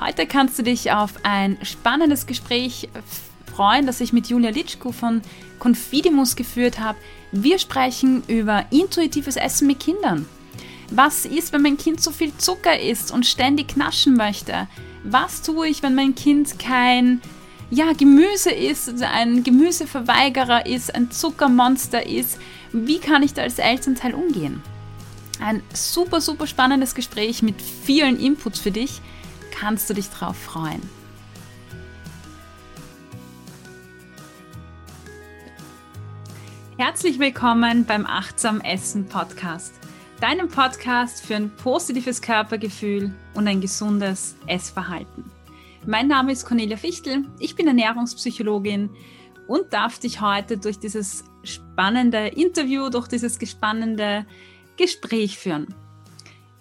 Heute kannst du dich auf ein spannendes Gespräch freuen, das ich mit Julia Litschko von Confidimus geführt habe. Wir sprechen über intuitives Essen mit Kindern. Was ist, wenn mein Kind zu viel Zucker isst und ständig knaschen möchte? Was tue ich, wenn mein Kind kein ja, Gemüse isst, also ein Gemüseverweigerer ist, ein Zuckermonster ist? Wie kann ich da als Elternteil umgehen? Ein super, super spannendes Gespräch mit vielen Inputs für dich. Kannst du dich drauf freuen? Herzlich willkommen beim Achtsam Essen Podcast, deinem Podcast für ein positives Körpergefühl und ein gesundes Essverhalten. Mein Name ist Cornelia Fichtel, ich bin Ernährungspsychologin und darf dich heute durch dieses spannende Interview, durch dieses spannende Gespräch führen.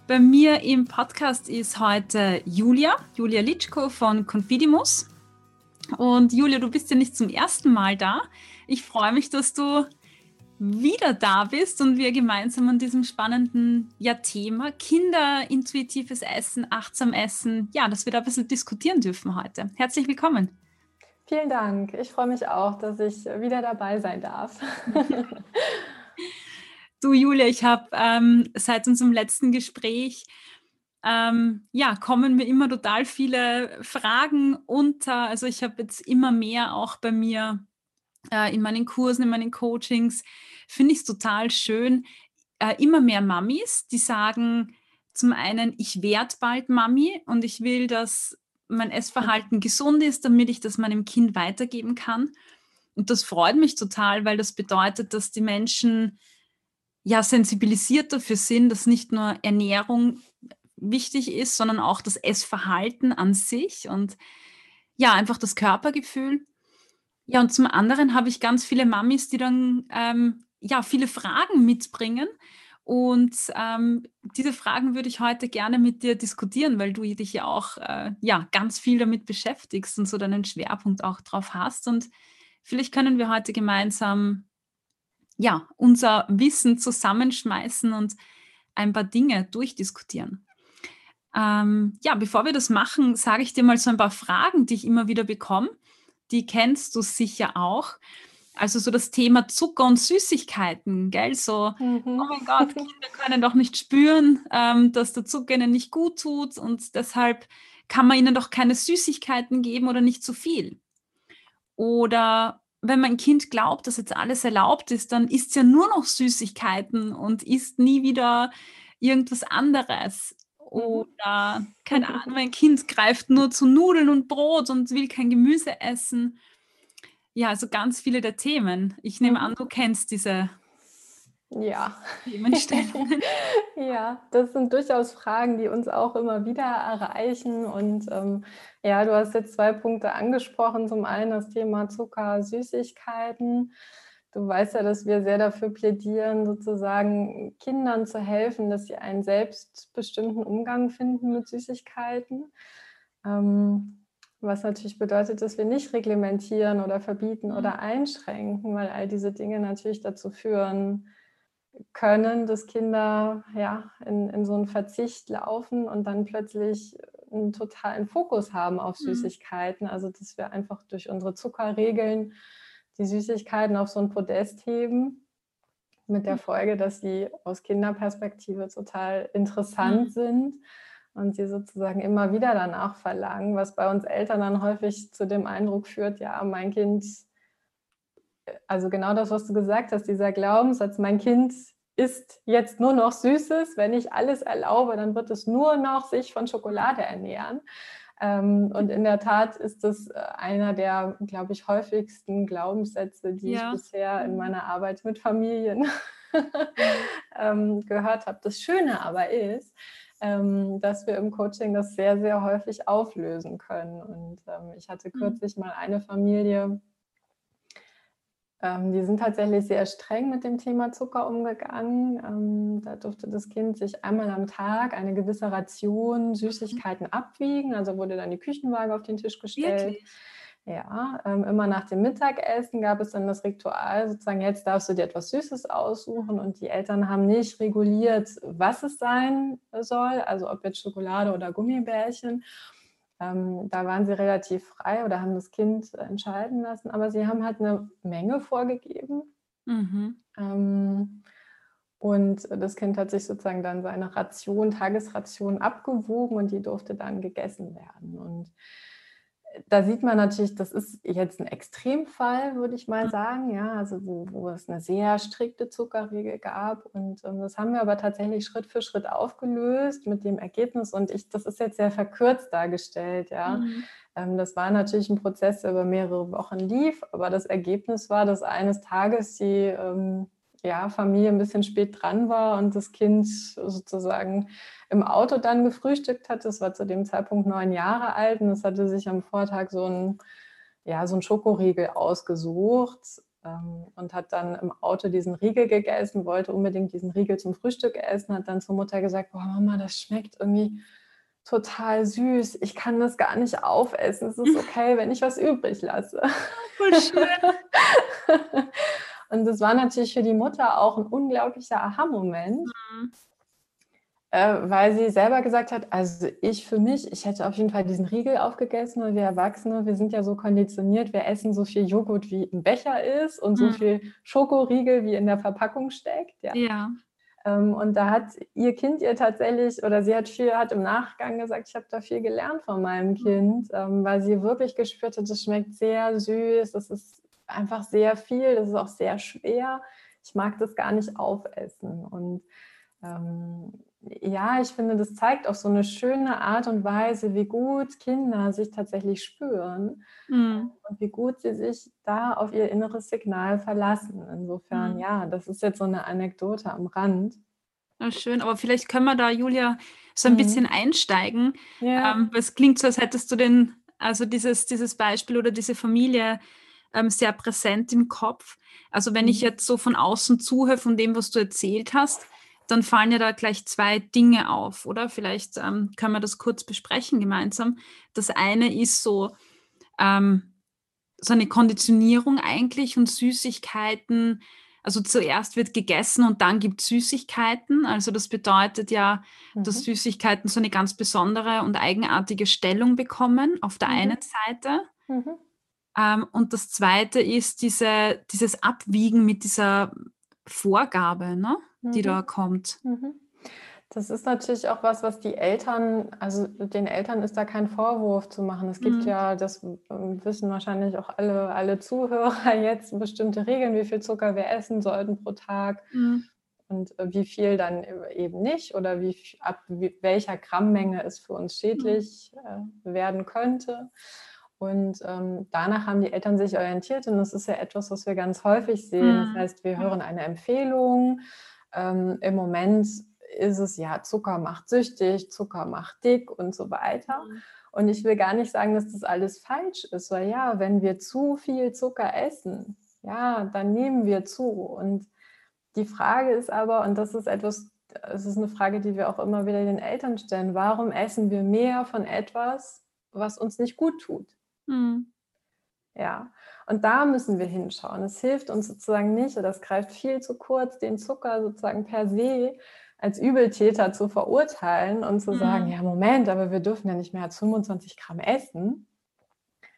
Bei mir im Podcast ist heute Julia, Julia Litschko von Confidimus. Und Julia, du bist ja nicht zum ersten Mal da. Ich freue mich, dass du wieder da bist und wir gemeinsam an diesem spannenden ja, Thema Kinder, intuitives Essen, achtsam Essen, ja, dass wir da ein bisschen diskutieren dürfen heute. Herzlich willkommen. Vielen Dank. Ich freue mich auch, dass ich wieder dabei sein darf. du, Julia, ich habe ähm, seit unserem letzten Gespräch ähm, ja, kommen mir immer total viele Fragen unter. Also ich habe jetzt immer mehr auch bei mir äh, in meinen Kursen, in meinen Coachings, finde ich es total schön, äh, immer mehr Mamis, die sagen zum einen, ich werde bald Mami und ich will, dass mein Essverhalten gesund ist, damit ich das meinem Kind weitergeben kann. Und das freut mich total, weil das bedeutet, dass die Menschen ja sensibilisiert dafür sind, dass nicht nur Ernährung wichtig ist, sondern auch das Essverhalten an sich und ja, einfach das Körpergefühl. Ja, und zum anderen habe ich ganz viele Mamis, die dann ähm, ja viele Fragen mitbringen. Und ähm, diese Fragen würde ich heute gerne mit dir diskutieren, weil du dich ja auch äh, ja, ganz viel damit beschäftigst und so deinen Schwerpunkt auch drauf hast. Und vielleicht können wir heute gemeinsam ja, unser Wissen zusammenschmeißen und ein paar Dinge durchdiskutieren. Ähm, ja, bevor wir das machen, sage ich dir mal so ein paar Fragen, die ich immer wieder bekomme die kennst du sicher auch. Also so das Thema Zucker und Süßigkeiten, gell? So, mhm. oh mein Gott, Kinder können doch nicht spüren, ähm, dass der Zucker ihnen nicht gut tut und deshalb kann man ihnen doch keine Süßigkeiten geben oder nicht zu viel. Oder wenn mein Kind glaubt, dass jetzt alles erlaubt ist, dann isst es ja nur noch Süßigkeiten und isst nie wieder irgendwas anderes. Mhm. Oder, keine Ahnung, mein Kind greift nur zu Nudeln und Brot und will kein Gemüse essen. Ja, also ganz viele der Themen. Ich nehme an, mhm. du kennst diese ja. ja, das sind durchaus Fragen, die uns auch immer wieder erreichen. Und ähm, ja, du hast jetzt zwei Punkte angesprochen. Zum einen das Thema Zucker, Süßigkeiten. Du weißt ja, dass wir sehr dafür plädieren, sozusagen Kindern zu helfen, dass sie einen selbstbestimmten Umgang finden mit Süßigkeiten. Ähm, was natürlich bedeutet, dass wir nicht reglementieren oder verbieten mhm. oder einschränken, weil all diese Dinge natürlich dazu führen können, dass Kinder ja, in, in so einen Verzicht laufen und dann plötzlich einen totalen Fokus haben auf mhm. Süßigkeiten. Also dass wir einfach durch unsere Zuckerregeln die Süßigkeiten auf so ein Podest heben, mit der mhm. Folge, dass sie aus Kinderperspektive total interessant mhm. sind und sie sozusagen immer wieder danach verlangen, was bei uns Eltern dann häufig zu dem Eindruck führt, ja, mein Kind, also genau das, was du gesagt hast, dieser Glaubenssatz, mein Kind isst jetzt nur noch Süßes, wenn ich alles erlaube, dann wird es nur noch sich von Schokolade ernähren. Ähm, und in der Tat ist das äh, einer der, glaube ich, häufigsten Glaubenssätze, die ja. ich bisher in meiner Arbeit mit Familien ähm, gehört habe. Das Schöne aber ist, ähm, dass wir im Coaching das sehr, sehr häufig auflösen können. Und ich hatte mhm. kürzlich mal eine Familie, ähm, die sind tatsächlich sehr streng mit dem Thema Zucker umgegangen. Ähm, da durfte das Kind sich einmal am Tag eine gewisse Ration Süßigkeiten mhm. abwiegen. Also wurde dann die Küchenwaage auf den Tisch gestellt. Wirklich? Ja, ähm, immer nach dem Mittagessen gab es dann das Ritual, sozusagen, jetzt darfst du dir etwas Süßes aussuchen. Und die Eltern haben nicht reguliert, was es sein soll, also ob jetzt Schokolade oder Gummibärchen. Ähm, da waren sie relativ frei oder haben das Kind entscheiden lassen, aber sie haben halt eine Menge vorgegeben. Mhm. Ähm, und das Kind hat sich sozusagen dann seine Ration, Tagesration abgewogen und die durfte dann gegessen werden. Und da sieht man natürlich, das ist jetzt ein Extremfall, würde ich mal mhm. sagen, ja, also wo, wo es eine sehr strikte Zuckerregel gab. Und ähm, das haben wir aber tatsächlich Schritt für Schritt aufgelöst mit dem Ergebnis. Und ich, das ist jetzt sehr verkürzt dargestellt, ja. Mhm. Ähm, das war natürlich ein Prozess, der über mehrere Wochen lief, aber das Ergebnis war, dass eines Tages die ähm, ja, Familie ein bisschen spät dran war und das Kind sozusagen im Auto dann gefrühstückt hat. Das war zu dem Zeitpunkt neun Jahre alt und es hatte sich am Vortag so ein, ja, so ein Schokoriegel ausgesucht ähm, und hat dann im Auto diesen Riegel gegessen, wollte unbedingt diesen Riegel zum Frühstück essen, hat dann zur Mutter gesagt, boah Mama, das schmeckt irgendwie total süß. Ich kann das gar nicht aufessen. Es ist okay, wenn ich was übrig lasse. Voll schön. Und das war natürlich für die Mutter auch ein unglaublicher Aha-Moment, mhm. äh, weil sie selber gesagt hat, also ich für mich, ich hätte auf jeden Fall diesen Riegel aufgegessen, weil wir Erwachsene, wir sind ja so konditioniert, wir essen so viel Joghurt, wie im Becher ist und mhm. so viel Schokoriegel, wie in der Verpackung steckt. Ja. ja. Ähm, und da hat ihr Kind ihr tatsächlich, oder sie hat viel, hat im Nachgang gesagt, ich habe da viel gelernt von meinem mhm. Kind, ähm, weil sie wirklich gespürt hat, das schmeckt sehr süß, das ist einfach sehr viel, das ist auch sehr schwer. Ich mag das gar nicht aufessen. Und ähm, ja, ich finde, das zeigt auf so eine schöne Art und Weise, wie gut Kinder sich tatsächlich spüren mhm. und wie gut sie sich da auf ihr inneres Signal verlassen. Insofern, mhm. ja, das ist jetzt so eine Anekdote am Rand. Ja, schön, aber vielleicht können wir da, Julia, so ein mhm. bisschen einsteigen. Ja. Ähm, es klingt so, als hättest du den, also dieses, dieses Beispiel oder diese Familie ähm, sehr präsent im Kopf. Also wenn mhm. ich jetzt so von außen zuhöre, von dem, was du erzählt hast, dann fallen ja da gleich zwei Dinge auf, oder? Vielleicht ähm, können wir das kurz besprechen gemeinsam. Das eine ist so, ähm, so eine Konditionierung eigentlich und Süßigkeiten. Also zuerst wird gegessen und dann gibt es Süßigkeiten. Also das bedeutet ja, mhm. dass Süßigkeiten so eine ganz besondere und eigenartige Stellung bekommen auf der mhm. einen Seite. Mhm. Ähm, und das Zweite ist diese, dieses Abwiegen mit dieser Vorgabe, ne, die mhm. da kommt. Mhm. Das ist natürlich auch was, was die Eltern, also den Eltern ist da kein Vorwurf zu machen. Es gibt mhm. ja, das wissen wahrscheinlich auch alle, alle Zuhörer jetzt, bestimmte Regeln, wie viel Zucker wir essen sollten pro Tag mhm. und äh, wie viel dann eben nicht oder wie, ab welcher Grammmenge es für uns schädlich mhm. äh, werden könnte. Und ähm, danach haben die Eltern sich orientiert und das ist ja etwas, was wir ganz häufig sehen. Das mhm. heißt, wir hören eine Empfehlung. Ähm, Im Moment ist es ja, Zucker macht süchtig, Zucker macht dick und so weiter. Mhm. Und ich will gar nicht sagen, dass das alles falsch ist, weil ja, wenn wir zu viel Zucker essen, ja, dann nehmen wir zu. Und die Frage ist aber, und das ist etwas, es ist eine Frage, die wir auch immer wieder den Eltern stellen, warum essen wir mehr von etwas, was uns nicht gut tut? Mhm. Ja, und da müssen wir hinschauen. Es hilft uns sozusagen nicht, oder es greift viel zu kurz, den Zucker sozusagen per se als Übeltäter zu verurteilen und zu mhm. sagen, ja, Moment, aber wir dürfen ja nicht mehr als 25 Gramm essen,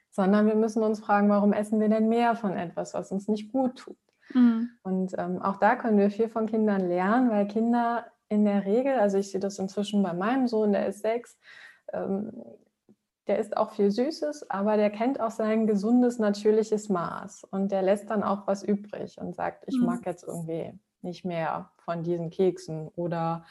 sondern wir müssen uns fragen, warum essen wir denn mehr von etwas, was uns nicht gut tut. Mhm. Und ähm, auch da können wir viel von Kindern lernen, weil Kinder in der Regel, also ich sehe das inzwischen bei meinem Sohn, der ist sechs, ähm, der isst auch viel Süßes, aber der kennt auch sein gesundes, natürliches Maß. Und der lässt dann auch was übrig und sagt, ich mhm. mag jetzt irgendwie nicht mehr von diesen Keksen. Oder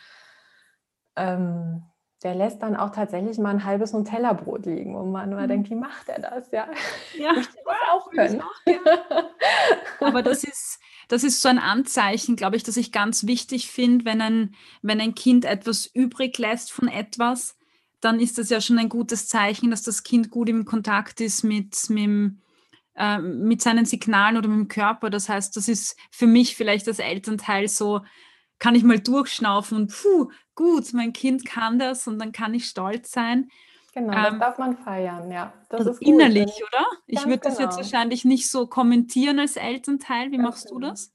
ähm, der lässt dann auch tatsächlich mal ein halbes Nutella-Brot liegen, wo man immer mhm. denkt, wie macht er das? Ja, ja. ich das auch können. Auch, aber das ist, das ist so ein Anzeichen, glaube ich, das ich ganz wichtig finde, wenn ein, wenn ein Kind etwas übrig lässt von etwas, dann ist das ja schon ein gutes Zeichen, dass das Kind gut im Kontakt ist mit, mit, äh, mit seinen Signalen oder mit dem Körper. Das heißt, das ist für mich vielleicht als Elternteil so, kann ich mal durchschnaufen und puh, gut, mein Kind kann das und dann kann ich stolz sein. Genau, das ähm, darf man feiern, ja. Das ist innerlich, gut. oder? Ich würde das jetzt genau. wahrscheinlich nicht so kommentieren als Elternteil. Wie machst du genau. das?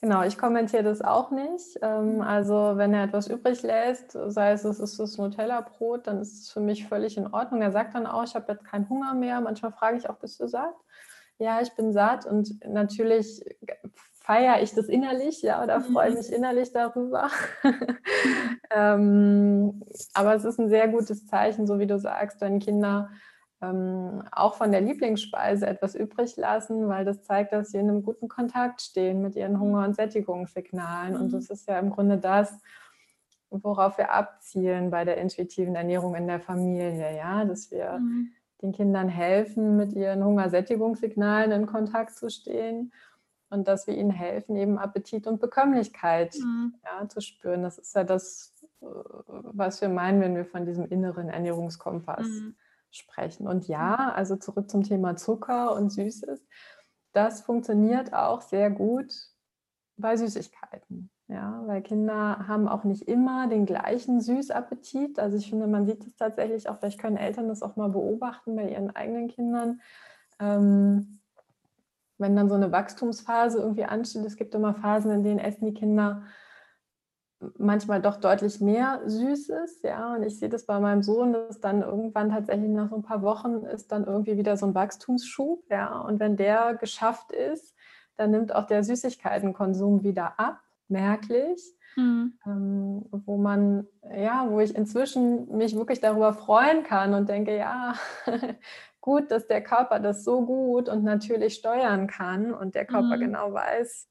Genau, ich kommentiere das auch nicht. Ähm, also wenn er etwas übrig lässt, sei es es ist das Nutella-Brot, dann ist es für mich völlig in Ordnung. Er sagt dann auch, ich habe jetzt keinen Hunger mehr. Manchmal frage ich auch, bist du satt? Ja, ich bin satt und natürlich feiere ich das innerlich, ja, oder freue mhm. mich innerlich darüber. ähm, aber es ist ein sehr gutes Zeichen, so wie du sagst, wenn Kinder ähm, auch von der Lieblingsspeise etwas übrig lassen, weil das zeigt, dass sie in einem guten Kontakt stehen mit ihren Hunger- und Sättigungssignalen. Mhm. Und das ist ja im Grunde das, worauf wir abzielen bei der intuitiven Ernährung in der Familie, ja, dass wir mhm. den Kindern helfen, mit ihren Hunger-Sättigungssignalen in Kontakt zu stehen und dass wir ihnen helfen, eben Appetit und Bekömmlichkeit mhm. ja, zu spüren. Das ist ja das, äh, was wir meinen, wenn wir von diesem inneren Ernährungskompass mhm sprechen. Und ja, mhm. also zurück zum Thema Zucker und Süßes, das funktioniert auch sehr gut bei Süßigkeiten. Ja, weil Kinder haben auch nicht immer den gleichen Süßappetit. Also ich finde, man sieht es tatsächlich auch, vielleicht können Eltern das auch mal beobachten bei ihren eigenen Kindern. Ähm, wenn dann so eine Wachstumsphase irgendwie ansteht, es gibt immer Phasen, in denen essen die Kinder manchmal doch deutlich mehr Süßes, ja. Und ich sehe das bei meinem Sohn, dass dann irgendwann tatsächlich nach so ein paar Wochen ist dann irgendwie wieder so ein Wachstumsschub, ja. Und wenn der geschafft ist, dann nimmt auch der Süßigkeitenkonsum wieder ab, merklich. Mhm. Ähm, wo man, ja, wo ich inzwischen mich wirklich darüber freuen kann und denke, ja, gut, dass der Körper das so gut und natürlich steuern kann und der Körper mhm. genau weiß,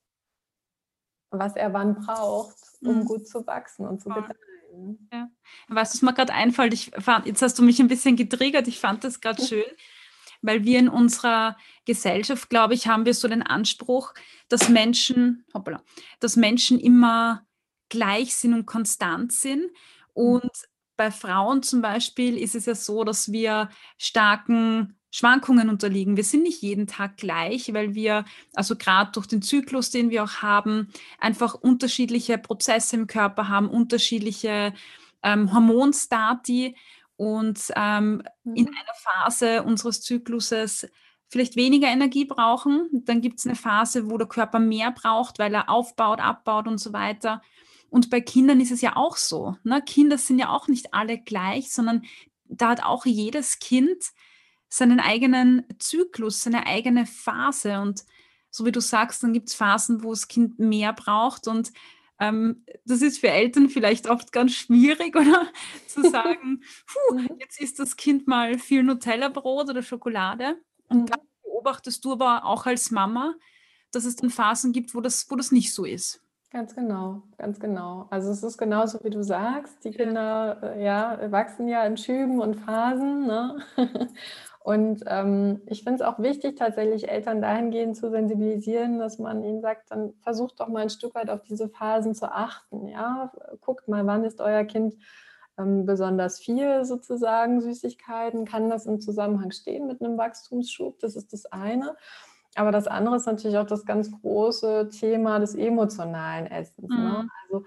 was er wann braucht, um mhm. gut zu wachsen und zu gedeihen. Ja. Weißt du, was mir gerade einfällt? Ich fand, jetzt hast du mich ein bisschen getriggert. Ich fand das gerade schön, weil wir in unserer Gesellschaft, glaube ich, haben wir so den Anspruch, dass Menschen, hoppala, dass Menschen immer gleich sind und konstant sind. Mhm. Und bei Frauen zum Beispiel ist es ja so, dass wir starken Schwankungen unterliegen. Wir sind nicht jeden Tag gleich, weil wir, also gerade durch den Zyklus, den wir auch haben, einfach unterschiedliche Prozesse im Körper haben, unterschiedliche ähm, Hormonstati und ähm, mhm. in einer Phase unseres Zykluses vielleicht weniger Energie brauchen. Dann gibt es eine Phase, wo der Körper mehr braucht, weil er aufbaut, abbaut und so weiter. Und bei Kindern ist es ja auch so. Ne? Kinder sind ja auch nicht alle gleich, sondern da hat auch jedes Kind seinen eigenen Zyklus, seine eigene Phase. Und so wie du sagst, dann gibt es Phasen, wo das Kind mehr braucht. Und ähm, das ist für Eltern vielleicht oft ganz schwierig, oder? Zu sagen, puh, mhm. jetzt isst das Kind mal viel Nutella-Brot oder Schokolade. Und mhm. dann beobachtest du aber auch als Mama, dass es dann Phasen gibt, wo das, wo das nicht so ist. Ganz genau, ganz genau. Also es ist genauso, wie du sagst. Die Kinder äh, ja, wachsen ja in Schüben und Phasen. Ne? Und ähm, ich finde es auch wichtig, tatsächlich Eltern dahingehend zu sensibilisieren, dass man ihnen sagt, dann versucht doch mal ein Stück weit auf diese Phasen zu achten. Ja, guckt mal, wann ist euer Kind ähm, besonders viel sozusagen Süßigkeiten? Kann das im Zusammenhang stehen mit einem Wachstumsschub? Das ist das eine. Aber das andere ist natürlich auch das ganz große Thema des emotionalen Essens. Ne? Mhm. Ne? Also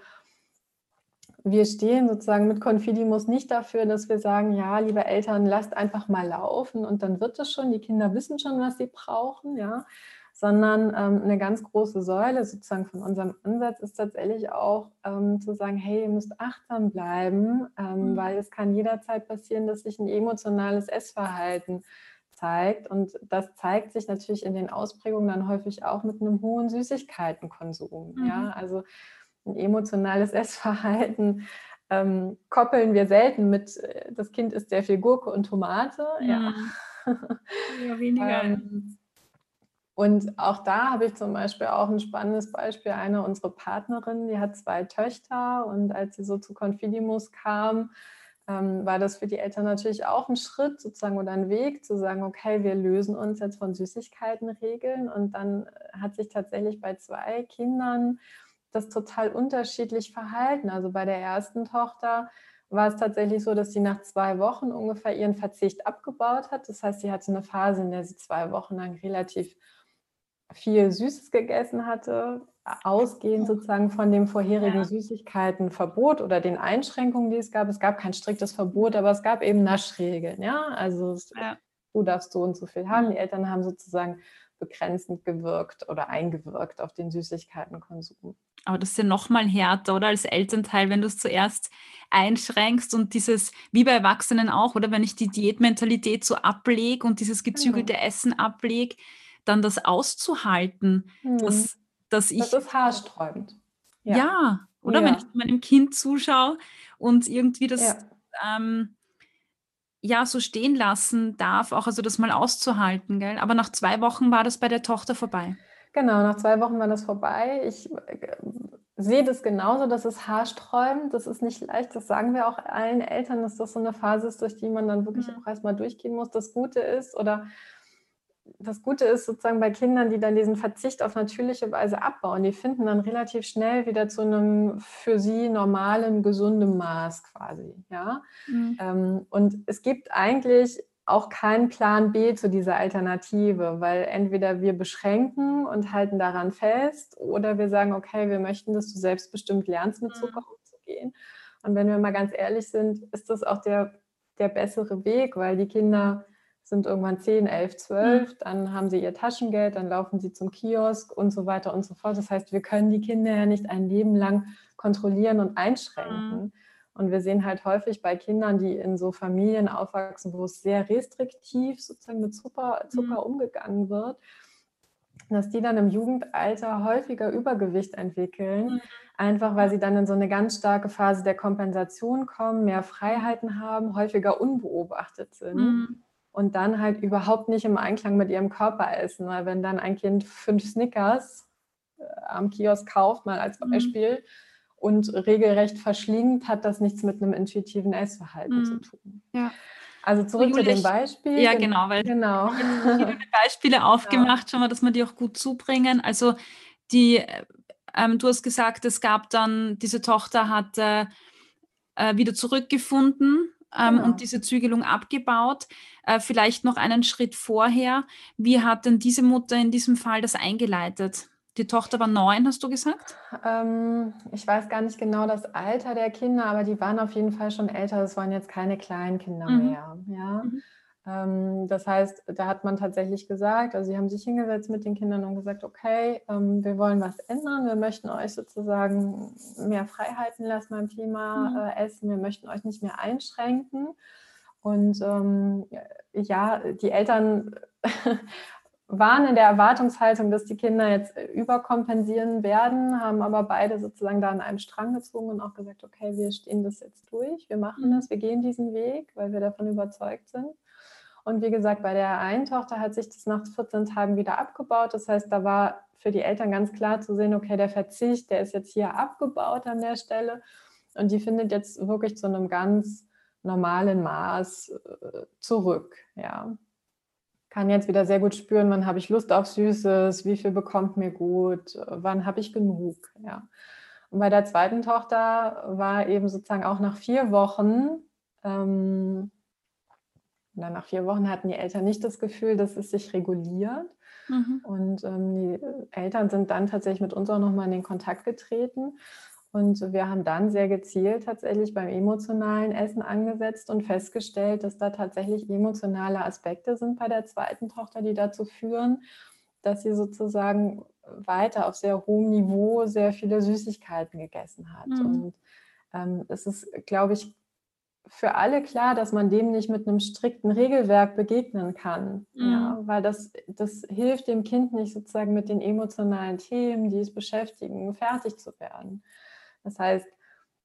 wir stehen sozusagen mit Confidimus nicht dafür, dass wir sagen, ja, liebe Eltern, lasst einfach mal laufen und dann wird es schon, die Kinder wissen schon, was sie brauchen, ja, sondern ähm, eine ganz große Säule sozusagen von unserem Ansatz ist tatsächlich auch ähm, zu sagen, hey, ihr müsst achtsam bleiben, ähm, mhm. weil es kann jederzeit passieren, dass sich ein emotionales Essverhalten zeigt und das zeigt sich natürlich in den Ausprägungen dann häufig auch mit einem hohen Süßigkeitenkonsum, mhm. ja, also ein emotionales Essverhalten ähm, koppeln wir selten mit, äh, das Kind isst sehr viel Gurke und Tomate. Mhm. Ja. ja, weniger. ähm, und auch da habe ich zum Beispiel auch ein spannendes Beispiel. Eine unserer Partnerinnen, die hat zwei Töchter und als sie so zu Confidimus kam, ähm, war das für die Eltern natürlich auch ein Schritt sozusagen oder ein Weg zu sagen, okay, wir lösen uns jetzt von Süßigkeitenregeln. Und dann äh, hat sich tatsächlich bei zwei Kindern das total unterschiedlich verhalten. Also bei der ersten Tochter war es tatsächlich so, dass sie nach zwei Wochen ungefähr ihren Verzicht abgebaut hat. Das heißt, sie hatte eine Phase, in der sie zwei Wochen lang relativ viel Süßes gegessen hatte, ausgehend sozusagen von dem vorherigen ja. Süßigkeitenverbot oder den Einschränkungen, die es gab. Es gab kein striktes Verbot, aber es gab eben Naschregeln. Ja, also ja. du darfst so und so viel haben. Die Eltern haben sozusagen begrenzend gewirkt oder eingewirkt auf den Süßigkeitenkonsum. Aber das ist ja noch mal härter, oder als Elternteil, wenn du es zuerst einschränkst und dieses, wie bei Erwachsenen auch, oder wenn ich die Diätmentalität so ablege und dieses gezügelte mhm. Essen ablege, dann das auszuhalten, mhm. dass, dass ich... Das ist haarsträubend. Ja, ja oder ja. wenn ich meinem Kind zuschaue und irgendwie das... Ja. Ähm, ja, so stehen lassen darf, auch also das mal auszuhalten, gell? Aber nach zwei Wochen war das bei der Tochter vorbei. Genau, nach zwei Wochen war das vorbei. Ich äh, sehe das genauso, das ist haarsträubend, das ist nicht leicht, das sagen wir auch allen Eltern, dass das so eine Phase ist, durch die man dann wirklich mhm. auch erstmal durchgehen muss. Das Gute ist, oder das Gute ist sozusagen bei Kindern, die dann diesen Verzicht auf natürliche Weise abbauen, die finden dann relativ schnell wieder zu einem für sie normalen, gesunden Maß quasi. Ja? Mhm. Ähm, und es gibt eigentlich auch keinen Plan B zu dieser Alternative, weil entweder wir beschränken und halten daran fest oder wir sagen, okay, wir möchten, dass du selbstbestimmt lernst, mit Zucker mhm. umzugehen. Und wenn wir mal ganz ehrlich sind, ist das auch der, der bessere Weg, weil die Kinder sind irgendwann 10, 11, 12, dann haben sie ihr Taschengeld, dann laufen sie zum Kiosk und so weiter und so fort. Das heißt, wir können die Kinder ja nicht ein Leben lang kontrollieren und einschränken. Und wir sehen halt häufig bei Kindern, die in so Familien aufwachsen, wo es sehr restriktiv sozusagen mit Zucker, Zucker mhm. umgegangen wird, dass die dann im Jugendalter häufiger Übergewicht entwickeln, mhm. einfach weil sie dann in so eine ganz starke Phase der Kompensation kommen, mehr Freiheiten haben, häufiger unbeobachtet sind. Mhm und dann halt überhaupt nicht im Einklang mit ihrem Körper essen. Weil wenn dann ein Kind fünf Snickers äh, am Kiosk kauft, mal als mhm. Beispiel. Und regelrecht verschlingt, hat das nichts mit einem intuitiven Essverhalten mhm. zu tun. Ja. Also zurück Julia, zu dem Beispiel. Ja, genau, weil genau. viele Beispiele aufgemacht, schon mal, dass wir die auch gut zubringen. Also die, ähm, du hast gesagt, es gab dann, diese Tochter hat äh, wieder zurückgefunden ähm, genau. und diese Zügelung abgebaut. Äh, vielleicht noch einen Schritt vorher. Wie hat denn diese Mutter in diesem Fall das eingeleitet? Die Tochter war neun, hast du gesagt? Ähm, ich weiß gar nicht genau das Alter der Kinder, aber die waren auf jeden Fall schon älter. Das waren jetzt keine kleinen Kinder mhm. mehr. Ja? Mhm. Ähm, das heißt, da hat man tatsächlich gesagt, also sie haben sich hingesetzt mit den Kindern und gesagt, okay, ähm, wir wollen was ändern, wir möchten euch sozusagen mehr Freiheiten lassen beim Thema mhm. Äh, Essen, wir möchten euch nicht mehr einschränken. Und ähm, ja, die Eltern waren in der Erwartungshaltung, dass die Kinder jetzt überkompensieren werden, haben aber beide sozusagen da an einem Strang gezogen und auch gesagt, okay, wir stehen das jetzt durch, wir machen mhm. das, wir gehen diesen Weg, weil wir davon überzeugt sind. Und wie gesagt, bei der einen Tochter hat sich das nach 14 Tagen wieder abgebaut. Das heißt, da war für die Eltern ganz klar zu sehen, okay, der Verzicht, der ist jetzt hier abgebaut an der Stelle. Und die findet jetzt wirklich zu einem ganz normalen Maß äh, zurück. Ja. Kann jetzt wieder sehr gut spüren, wann habe ich Lust auf Süßes, wie viel bekommt mir gut, wann habe ich genug. Ja. Und bei der zweiten Tochter war eben sozusagen auch nach vier Wochen ähm, dann nach vier Wochen hatten die Eltern nicht das Gefühl, dass es sich reguliert. Mhm. Und ähm, die Eltern sind dann tatsächlich mit uns auch nochmal in den Kontakt getreten. Und wir haben dann sehr gezielt tatsächlich beim emotionalen Essen angesetzt und festgestellt, dass da tatsächlich emotionale Aspekte sind bei der zweiten Tochter, die dazu führen, dass sie sozusagen weiter auf sehr hohem Niveau sehr viele Süßigkeiten gegessen hat. Mhm. Und ähm, es ist, glaube ich, für alle klar, dass man dem nicht mit einem strikten Regelwerk begegnen kann. Mhm. Ja, weil das, das hilft dem Kind nicht sozusagen mit den emotionalen Themen, die es beschäftigen, fertig zu werden. Das heißt,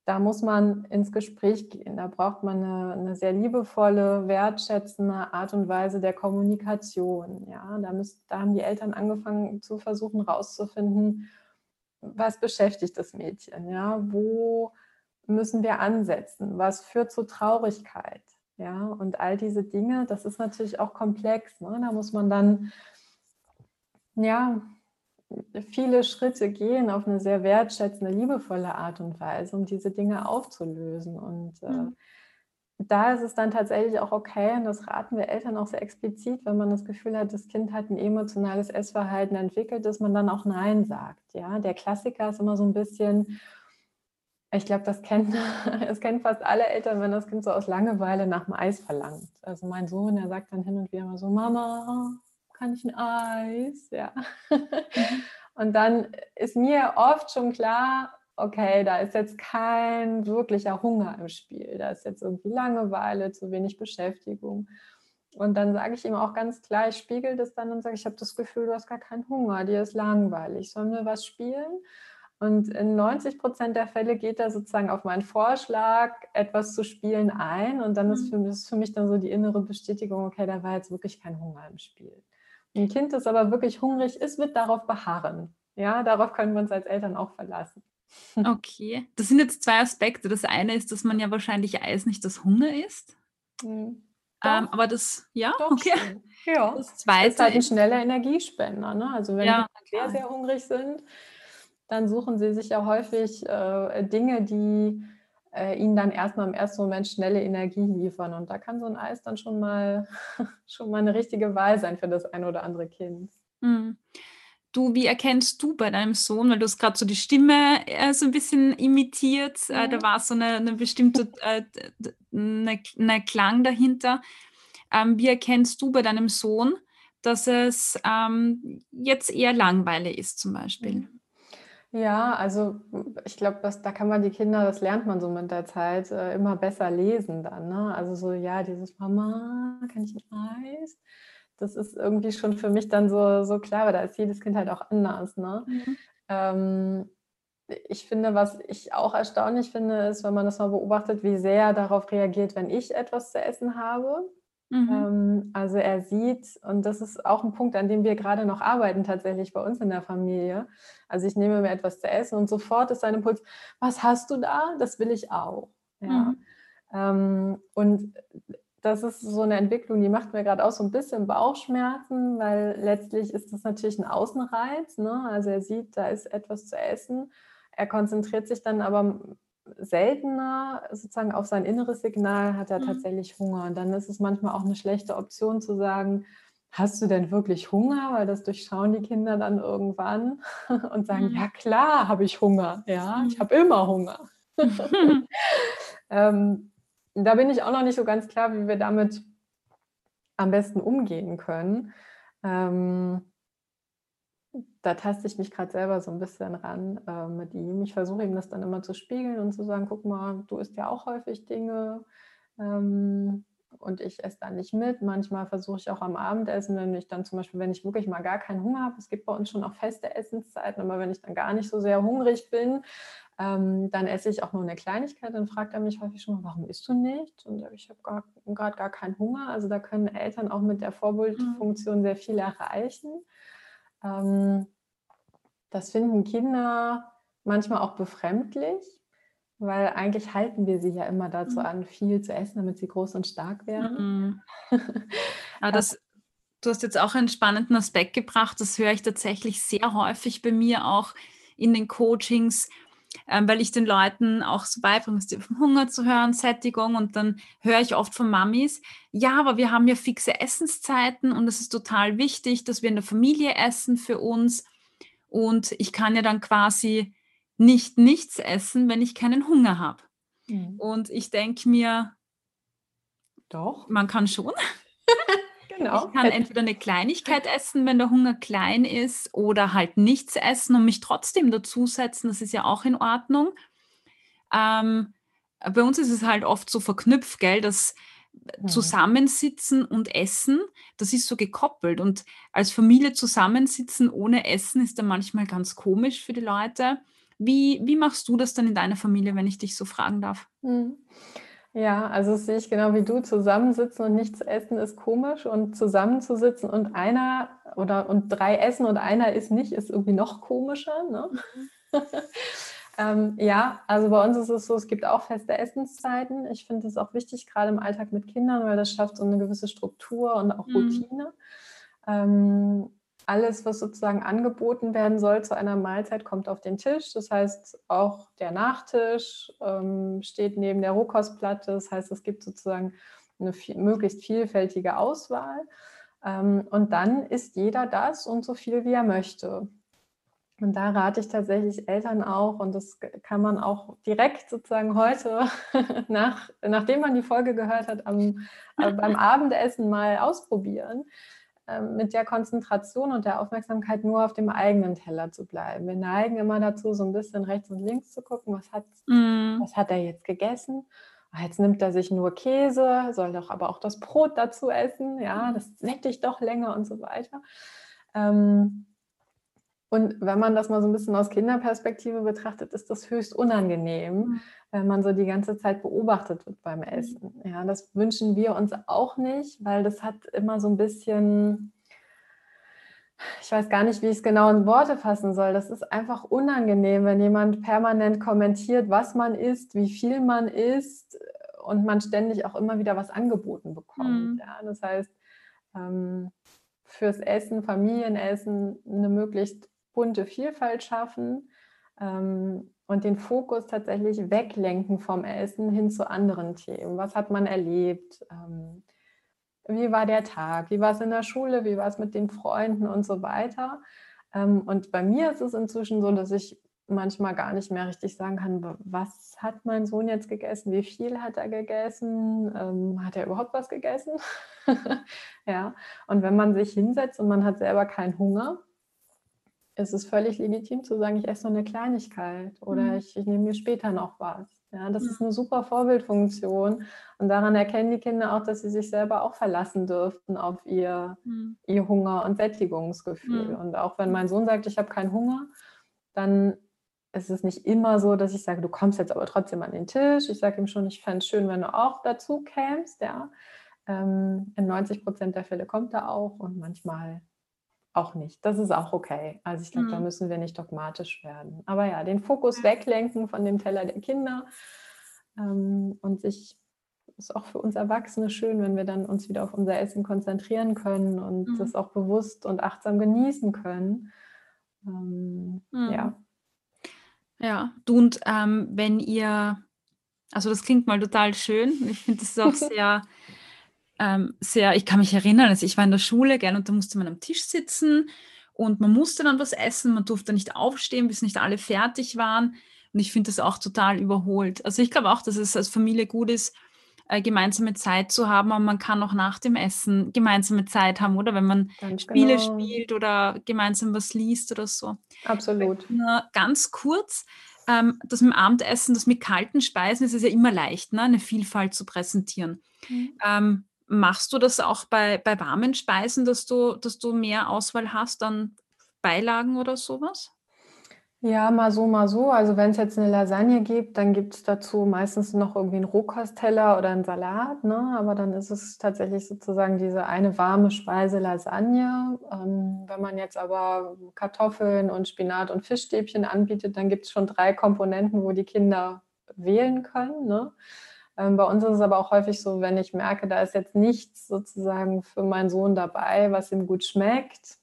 da muss man ins Gespräch gehen. Da braucht man eine, eine sehr liebevolle, wertschätzende Art und Weise der Kommunikation. Ja, da, müsst, da haben die Eltern angefangen zu versuchen herauszufinden, was beschäftigt das Mädchen? Ja, wo müssen wir ansetzen? Was führt zu Traurigkeit? Ja, und all diese Dinge, das ist natürlich auch komplex. Ne? Da muss man dann ja viele Schritte gehen auf eine sehr wertschätzende, liebevolle Art und Weise, um diese Dinge aufzulösen. Und äh, mhm. da ist es dann tatsächlich auch okay, und das raten wir Eltern auch sehr explizit, wenn man das Gefühl hat, das Kind hat ein emotionales Essverhalten entwickelt, dass man dann auch Nein sagt. Ja, der Klassiker ist immer so ein bisschen, ich glaube, das kennt, das kennt fast alle Eltern, wenn das Kind so aus Langeweile nach dem Eis verlangt. Also mein Sohn, der sagt dann hin und wieder mal so, Mama, kann ich ein Eis? Ja. Mhm. Und dann ist mir oft schon klar, okay, da ist jetzt kein wirklicher Hunger im Spiel. Da ist jetzt irgendwie Langeweile, zu wenig Beschäftigung. Und dann sage ich ihm auch ganz klar, ich spiegel das dann und sage, ich habe das Gefühl, du hast gar keinen Hunger, dir ist langweilig, sollen wir was spielen? Und in 90 Prozent der Fälle geht er sozusagen auf meinen Vorschlag, etwas zu spielen, ein. Und dann ist mhm. für, ist für mich dann so die innere Bestätigung, okay, da war jetzt wirklich kein Hunger im Spiel. Ein Kind, das aber wirklich hungrig ist, wird darauf beharren. Ja, darauf können wir uns als Eltern auch verlassen. Okay, das sind jetzt zwei Aspekte. Das eine ist, dass man ja wahrscheinlich Eis nicht das Hunger ist. Mhm. Ähm, aber das, ja, Doch, okay. Ja. Das zweite ist halt ein schneller Energiespender. Ne? Also wenn ja. die sehr, sehr hungrig sind, dann suchen sie sich ja häufig äh, Dinge, die äh, ihnen dann erstmal im ersten Moment schnelle Energie liefern. Und da kann so ein Eis dann schon mal, schon mal eine richtige Wahl sein für das eine oder andere Kind. Mhm. Du, wie erkennst du bei deinem Sohn, weil du hast gerade so die Stimme äh, so ein bisschen imitiert, mhm. äh, da war so eine, eine bestimmte äh, eine, eine Klang dahinter. Ähm, wie erkennst du bei deinem Sohn, dass es ähm, jetzt eher langweilig ist zum Beispiel? Mhm. Ja, also ich glaube, da kann man die Kinder, das lernt man so mit der Zeit, äh, immer besser lesen dann. Ne? Also so, ja, dieses Mama, kann ich ein Eis? Das ist irgendwie schon für mich dann so, so klar, weil da ist jedes Kind halt auch anders. Ne? Mhm. Ähm, ich finde, was ich auch erstaunlich finde, ist, wenn man das mal beobachtet, wie sehr er darauf reagiert, wenn ich etwas zu essen habe. Mhm. Ähm, also er sieht, und das ist auch ein Punkt, an dem wir gerade noch arbeiten, tatsächlich bei uns in der Familie. Also ich nehme mir etwas zu essen und sofort ist sein Impuls, was hast du da? Das will ich auch. Ja. Mhm. Ähm, und das ist so eine Entwicklung, die macht mir gerade auch so ein bisschen Bauchschmerzen, weil letztlich ist das natürlich ein Außenreiz. Ne? Also er sieht, da ist etwas zu essen. Er konzentriert sich dann aber seltener sozusagen auf sein inneres Signal, hat er mhm. tatsächlich Hunger. Und dann ist es manchmal auch eine schlechte Option zu sagen, hast du denn wirklich Hunger? Weil das durchschauen die Kinder dann irgendwann und sagen, mhm. ja klar habe ich Hunger, ja, ich mhm. habe immer Hunger. ähm, da bin ich auch noch nicht so ganz klar, wie wir damit am besten umgehen können. Ähm, da taste ich mich gerade selber so ein bisschen ran äh, mit ihm. Ich versuche ihm das dann immer zu spiegeln und zu sagen, guck mal, du isst ja auch häufig Dinge ähm, und ich esse da nicht mit. Manchmal versuche ich auch am Abendessen, wenn ich dann zum Beispiel, wenn ich wirklich mal gar keinen Hunger habe, es gibt bei uns schon auch feste Essenszeiten, aber wenn ich dann gar nicht so sehr hungrig bin, ähm, dann esse ich auch nur eine Kleinigkeit. Dann fragt er mich häufig schon mal, warum isst du nicht? Und ich habe gerade gar keinen Hunger. Also da können Eltern auch mit der Vorbildfunktion mhm. sehr viel erreichen. Ähm, das finden Kinder manchmal auch befremdlich, weil eigentlich halten wir sie ja immer dazu mhm. an, viel zu essen, damit sie groß und stark werden. Mhm. ja, das, du hast jetzt auch einen spannenden Aspekt gebracht. Das höre ich tatsächlich sehr häufig bei mir auch in den Coachings, ähm, weil ich den Leuten auch so beibringe, es vom Hunger zu hören, Sättigung und dann höre ich oft von Mamis, ja, aber wir haben ja fixe Essenszeiten und es ist total wichtig, dass wir in der Familie essen für uns und ich kann ja dann quasi nicht nichts essen, wenn ich keinen Hunger habe. Mhm. Und ich denke mir, doch, man kann schon. Genau. Ich kann entweder eine Kleinigkeit essen, wenn der Hunger klein ist, oder halt nichts essen und mich trotzdem dazusetzen. Das ist ja auch in Ordnung. Ähm, bei uns ist es halt oft so verknüpft, gell, dass mhm. Zusammensitzen und Essen, das ist so gekoppelt. Und als Familie zusammensitzen ohne Essen ist dann manchmal ganz komisch für die Leute. Wie, wie machst du das dann in deiner Familie, wenn ich dich so fragen darf? Mhm. Ja, also das sehe ich genau wie du. Zusammensitzen und nichts essen ist komisch und zusammenzusitzen und einer oder und drei essen und einer ist nicht, ist irgendwie noch komischer. Ne? Mhm. ähm, ja, also bei uns ist es so, es gibt auch feste Essenszeiten. Ich finde es auch wichtig, gerade im Alltag mit Kindern, weil das schafft so eine gewisse Struktur und auch mhm. Routine. Mhm. Ähm, alles, was sozusagen angeboten werden soll zu einer Mahlzeit, kommt auf den Tisch. Das heißt, auch der Nachtisch ähm, steht neben der Rohkostplatte. Das heißt, es gibt sozusagen eine viel, möglichst vielfältige Auswahl. Ähm, und dann isst jeder das und so viel, wie er möchte. Und da rate ich tatsächlich Eltern auch, und das kann man auch direkt sozusagen heute, nach, nachdem man die Folge gehört hat, am, äh, beim Abendessen mal ausprobieren mit der Konzentration und der Aufmerksamkeit nur auf dem eigenen Teller zu bleiben. Wir neigen immer dazu, so ein bisschen rechts und links zu gucken, was hat, mm. was hat er jetzt gegessen? Ah, jetzt nimmt er sich nur Käse, soll doch aber auch das Brot dazu essen, ja, das sättigt doch länger und so weiter. Ähm, und wenn man das mal so ein bisschen aus Kinderperspektive betrachtet, ist das höchst unangenehm, mhm. wenn man so die ganze Zeit beobachtet wird beim mhm. Essen. Ja, das wünschen wir uns auch nicht, weil das hat immer so ein bisschen, ich weiß gar nicht, wie ich es genau in Worte fassen soll. Das ist einfach unangenehm, wenn jemand permanent kommentiert, was man isst, wie viel man isst und man ständig auch immer wieder was angeboten bekommt. Mhm. Ja, das heißt, ähm, fürs Essen, Familienessen eine möglichst bunte Vielfalt schaffen ähm, und den Fokus tatsächlich weglenken vom Essen hin zu anderen Themen. Was hat man erlebt? Ähm, wie war der Tag? Wie war es in der Schule? Wie war es mit den Freunden und so weiter? Ähm, und bei mir ist es inzwischen so, dass ich manchmal gar nicht mehr richtig sagen kann, was hat mein Sohn jetzt gegessen, wie viel hat er gegessen, ähm, hat er überhaupt was gegessen? ja, und wenn man sich hinsetzt und man hat selber keinen Hunger, ist es völlig legitim zu sagen, ich esse nur eine Kleinigkeit oder mhm. ich, ich, nehme mir später noch was. Ja, das mhm. ist eine super Vorbildfunktion und daran erkennen die Kinder auch, dass sie sich selber auch verlassen dürften auf ihr, mhm. ihr Hunger- und Sättigungsgefühl. Mhm. Und auch wenn mein Sohn sagt, ich habe keinen Hunger, dann ist es nicht immer so, dass ich sage, du kommst jetzt aber trotzdem an den Tisch. Ich sage ihm schon, ich fände es schön, wenn du auch dazu kämst. Ja. Ähm, in 90 Prozent der Fälle kommt er auch und manchmal auch nicht. Das ist auch okay. Also ich glaube, mhm. da müssen wir nicht dogmatisch werden. Aber ja, den Fokus weglenken von dem Teller der Kinder ähm, und sich ist auch für uns Erwachsene schön, wenn wir dann uns wieder auf unser Essen konzentrieren können und mhm. das auch bewusst und achtsam genießen können. Ähm, mhm. Ja. Ja, du und ähm, wenn ihr, also das klingt mal total schön. Ich finde das auch sehr ähm, sehr, ich kann mich erinnern, also ich war in der Schule, gell, und da musste man am Tisch sitzen und man musste dann was essen, man durfte nicht aufstehen, bis nicht alle fertig waren. Und ich finde das auch total überholt. Also ich glaube auch, dass es als Familie gut ist, äh, gemeinsame Zeit zu haben, aber man kann auch nach dem Essen gemeinsame Zeit haben, oder wenn man ganz Spiele genau. spielt oder gemeinsam was liest oder so. Absolut. Nur ganz kurz, ähm, das mit dem Abendessen, das mit kalten Speisen, ist es ja immer leicht, ne, eine Vielfalt zu präsentieren. Mhm. Ähm, Machst du das auch bei, bei warmen Speisen, dass du, dass du mehr Auswahl hast an Beilagen oder sowas? Ja, mal so, mal so. Also wenn es jetzt eine Lasagne gibt, dann gibt es dazu meistens noch irgendwie einen Rohkostteller oder einen Salat. Ne? Aber dann ist es tatsächlich sozusagen diese eine warme Speise Lasagne. Ähm, wenn man jetzt aber Kartoffeln und Spinat und Fischstäbchen anbietet, dann gibt es schon drei Komponenten, wo die Kinder wählen können. Ne? Ähm, bei uns ist es aber auch häufig so, wenn ich merke, da ist jetzt nichts sozusagen für meinen Sohn dabei, was ihm gut schmeckt,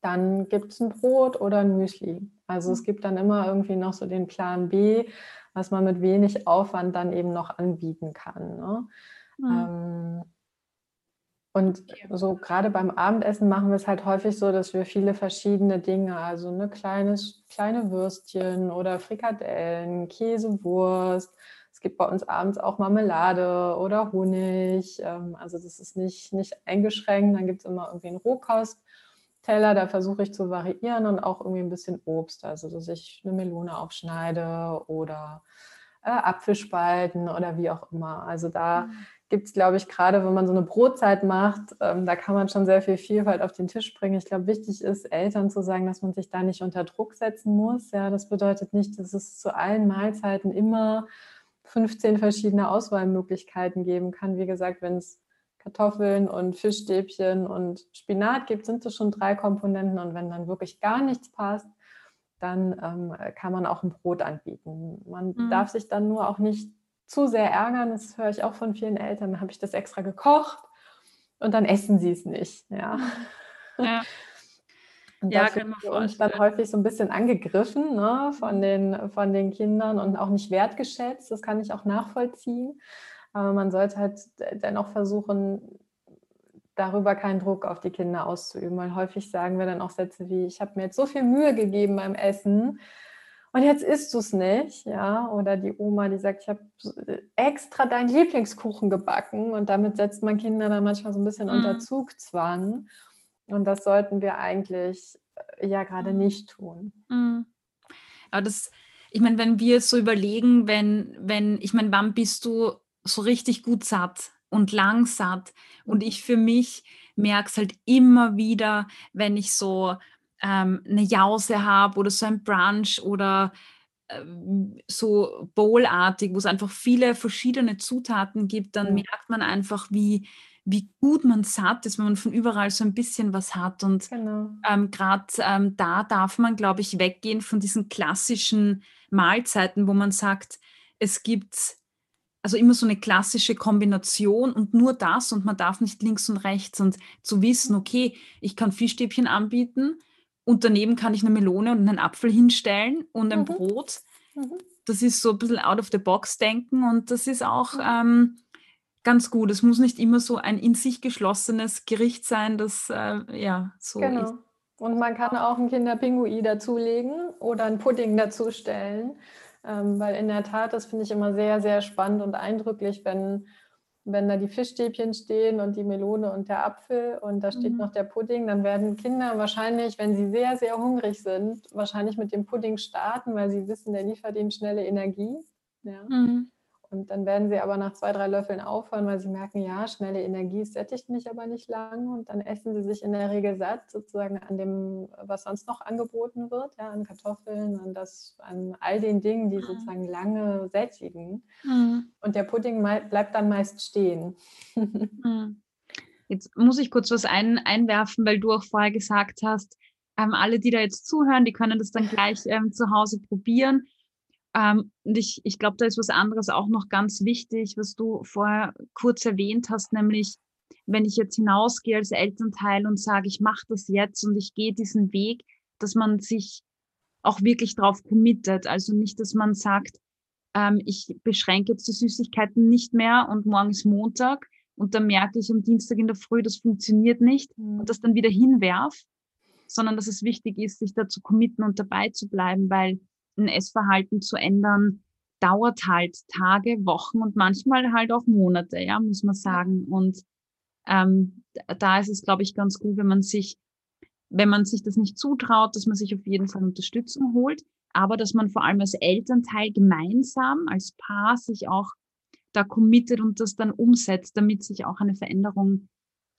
dann gibt es ein Brot oder ein Müsli. Also es gibt dann immer irgendwie noch so den Plan B, was man mit wenig Aufwand dann eben noch anbieten kann. Ne? Mhm. Ähm, und so gerade beim Abendessen machen wir es halt häufig so, dass wir viele verschiedene Dinge, also eine kleines, kleine Würstchen oder Frikadellen, Käsewurst, es gibt bei uns abends auch Marmelade oder Honig. Ähm, also das ist nicht, nicht eingeschränkt. Dann gibt es immer irgendwie einen Rohkostteller, da versuche ich zu variieren und auch irgendwie ein bisschen Obst. Also dass ich eine Melone aufschneide oder äh, Apfelspalten oder wie auch immer. Also da mhm. gibt es, glaube ich, gerade wenn man so eine Brotzeit macht, ähm, da kann man schon sehr viel Vielfalt auf den Tisch bringen. Ich glaube, wichtig ist, Eltern zu sagen, dass man sich da nicht unter Druck setzen muss. Ja, das bedeutet nicht, dass es zu allen Mahlzeiten immer 15 verschiedene Auswahlmöglichkeiten geben kann. Wie gesagt, wenn es Kartoffeln und Fischstäbchen und Spinat gibt, sind es schon drei Komponenten. Und wenn dann wirklich gar nichts passt, dann ähm, kann man auch ein Brot anbieten. Man mhm. darf sich dann nur auch nicht zu sehr ärgern. Das höre ich auch von vielen Eltern. Dann habe ich das extra gekocht und dann essen sie es nicht. Ja. ja. Und ja, da wir uns dann häufig so ein bisschen angegriffen ne, von, den, von den Kindern und auch nicht wertgeschätzt. Das kann ich auch nachvollziehen. Aber man sollte halt dennoch versuchen, darüber keinen Druck auf die Kinder auszuüben, weil häufig sagen wir dann auch Sätze wie, ich habe mir jetzt so viel Mühe gegeben beim Essen und jetzt isst du es nicht, ja, oder die Oma, die sagt, ich habe extra deinen Lieblingskuchen gebacken und damit setzt man Kinder dann manchmal so ein bisschen mhm. unter Zugzwang und das sollten wir eigentlich äh, ja gerade mhm. nicht tun. Mhm. Aber das, ich meine, wenn wir so überlegen, wenn, wenn, ich meine, wann bist du so richtig gut satt und lang satt? Und ich für mich merke es halt immer wieder, wenn ich so ähm, eine Jause habe oder so ein Brunch oder ähm, so bowlartig, wo es einfach viele verschiedene Zutaten gibt, dann ja. merkt man einfach, wie, wie gut man satt ist, wenn man von überall so ein bisschen was hat. Und genau. ähm, gerade ähm, da darf man, glaube ich, weggehen von diesen klassischen Mahlzeiten, wo man sagt, es gibt also immer so eine klassische Kombination und nur das und man darf nicht links und rechts und zu wissen, okay, ich kann Fischstäbchen anbieten, und daneben kann ich eine Melone und einen Apfel hinstellen und ein mhm. Brot. Mhm. Das ist so ein bisschen out of the box denken und das ist auch mhm. ähm, ganz gut. Es muss nicht immer so ein in sich geschlossenes Gericht sein, das äh, ja so genau. ist. Und man kann auch ein Kinderpingui dazulegen oder einen Pudding dazustellen. Ähm, weil in der Tat, das finde ich immer sehr, sehr spannend und eindrücklich, wenn wenn da die Fischstäbchen stehen und die Melone und der Apfel und da steht mhm. noch der Pudding, dann werden Kinder wahrscheinlich, wenn sie sehr, sehr hungrig sind, wahrscheinlich mit dem Pudding starten, weil sie wissen, der liefert ihnen schnelle Energie. Ja. Mhm. Und dann werden sie aber nach zwei, drei Löffeln aufhören, weil sie merken, ja, schnelle Energie sättigt mich aber nicht lang. Und dann essen sie sich in der Regel satt, sozusagen an dem, was sonst noch angeboten wird, ja, an Kartoffeln, an, das, an all den Dingen, die mhm. sozusagen lange sättigen. Mhm. Und der Pudding bleibt dann meist stehen. Mhm. Jetzt muss ich kurz was ein, einwerfen, weil du auch vorher gesagt hast, ähm, alle, die da jetzt zuhören, die können das dann gleich ähm, zu Hause probieren. Ähm, und ich, ich glaube, da ist was anderes auch noch ganz wichtig, was du vorher kurz erwähnt hast, nämlich wenn ich jetzt hinausgehe als Elternteil und sage, ich mache das jetzt und ich gehe diesen Weg, dass man sich auch wirklich drauf committet. Also nicht, dass man sagt, ähm, ich beschränke jetzt die Süßigkeiten nicht mehr und morgen ist Montag und dann merke ich am Dienstag in der Früh, das funktioniert nicht mhm. und das dann wieder hinwerf, sondern dass es wichtig ist, sich da zu committen und dabei zu bleiben, weil ein Essverhalten zu ändern, dauert halt Tage, Wochen und manchmal halt auch Monate, ja, muss man sagen. Und ähm, da ist es, glaube ich, ganz gut, wenn man sich, wenn man sich das nicht zutraut, dass man sich auf jeden Fall Unterstützung holt, aber dass man vor allem als Elternteil gemeinsam, als Paar sich auch da committet und das dann umsetzt, damit sich auch eine Veränderung